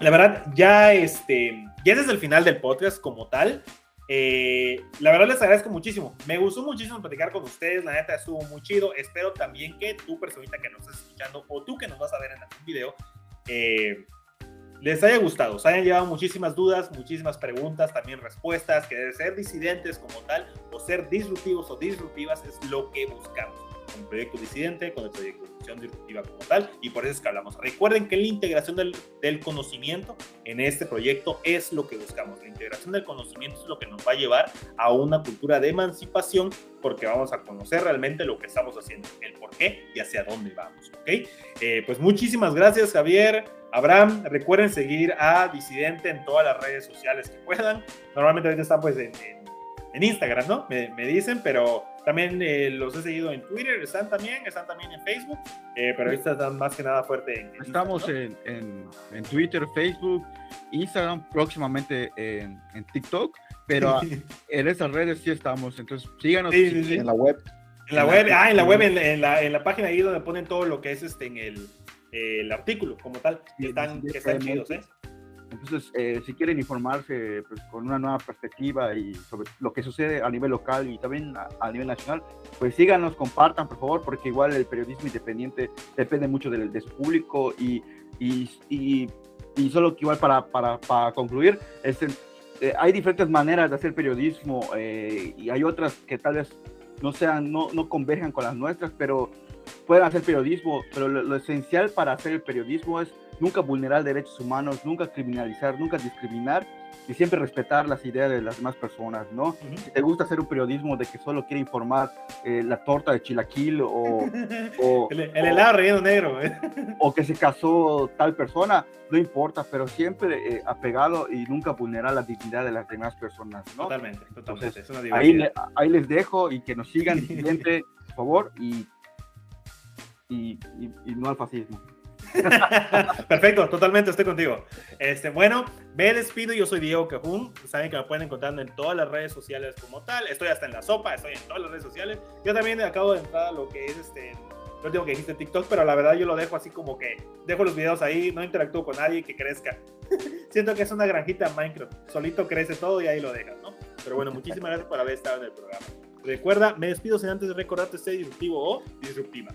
la verdad, ya, este, ya desde el final del podcast como tal, eh, la verdad les agradezco muchísimo. Me gustó muchísimo platicar con ustedes. La neta estuvo muy chido. Espero también que tú, personita que nos estás escuchando, o tú que nos vas a ver en algún video, eh, les haya gustado. Se hayan llevado muchísimas dudas, muchísimas preguntas, también respuestas. Que ser disidentes como tal, o ser disruptivos o disruptivas, es lo que buscamos con el proyecto disidente, con el proyecto de función disruptiva como tal, y por eso es que hablamos. Recuerden que la integración del, del, conocimiento en este proyecto es lo que buscamos. La integración del conocimiento es lo que nos va a llevar a una cultura de emancipación, porque vamos a conocer realmente lo que estamos haciendo, el por qué y hacia dónde vamos. ¿ok? Eh, pues muchísimas gracias, Javier. Abraham, recuerden seguir a Disidente en todas las redes sociales que puedan. Normalmente ahorita están pues en, en, Instagram, ¿no? Me, me dicen, pero también eh, los he seguido en Twitter, están también, están también en Facebook, eh, pero ahorita están más que nada fuerte en, Estamos en, en, Twitter, Facebook, Instagram, próximamente en, TikTok, pero en esas redes sí estamos, entonces síganos en la web. En la web, ah, en la web, en, la, en la página ahí donde ponen todo lo que es este en el, el artículo como tal, que están, que están chidos, ¿eh? Entonces, eh, si quieren informarse pues, con una nueva perspectiva y sobre lo que sucede a nivel local y también a, nivel nacional, pues síganos, compartan, por favor, porque igual el periodismo independiente depende mucho de, de su público y, y, y, solo que igual para, para, para concluir, es, eh, hay diferentes maneras de hacer periodismo eh, y hay otras que tal vez no sean, no, no converjan con las nuestras, pero pueden hacer periodismo, pero lo esencial para hacer el periodismo es nunca vulnerar derechos humanos, nunca criminalizar, nunca discriminar y siempre respetar las ideas de las demás personas, ¿no? Si te gusta hacer un periodismo de que solo quiere informar eh, la torta de chilaquil o... el, helado relleno negro. ¿eh? O que se casó tal persona, no importa, pero siempre eh, apegado y nunca vulnerar la dignidad de las demás personas, ¿no? Totalmente, totalmente. ahí, ahí, les dejo y que nos sigan, siguiente, por favor, y, y, y no al fascismo. Perfecto, totalmente estoy contigo. Este, bueno, me despido. Yo soy Diego Cajún. Saben que me pueden encontrar en todas las redes sociales como tal. Estoy hasta en la sopa, estoy en todas las redes sociales. Yo también acabo de entrar a lo que es este. No digo que dijiste TikTok, pero la verdad yo lo dejo así como que dejo los videos ahí, no interactúo con nadie que crezca. Siento que es una granjita Minecraft. Solito crece todo y ahí lo dejas, ¿no? Pero bueno, muchísimas gracias por haber estado en el programa. Recuerda, me despido sin antes de recordarte ser disruptivo o disruptiva.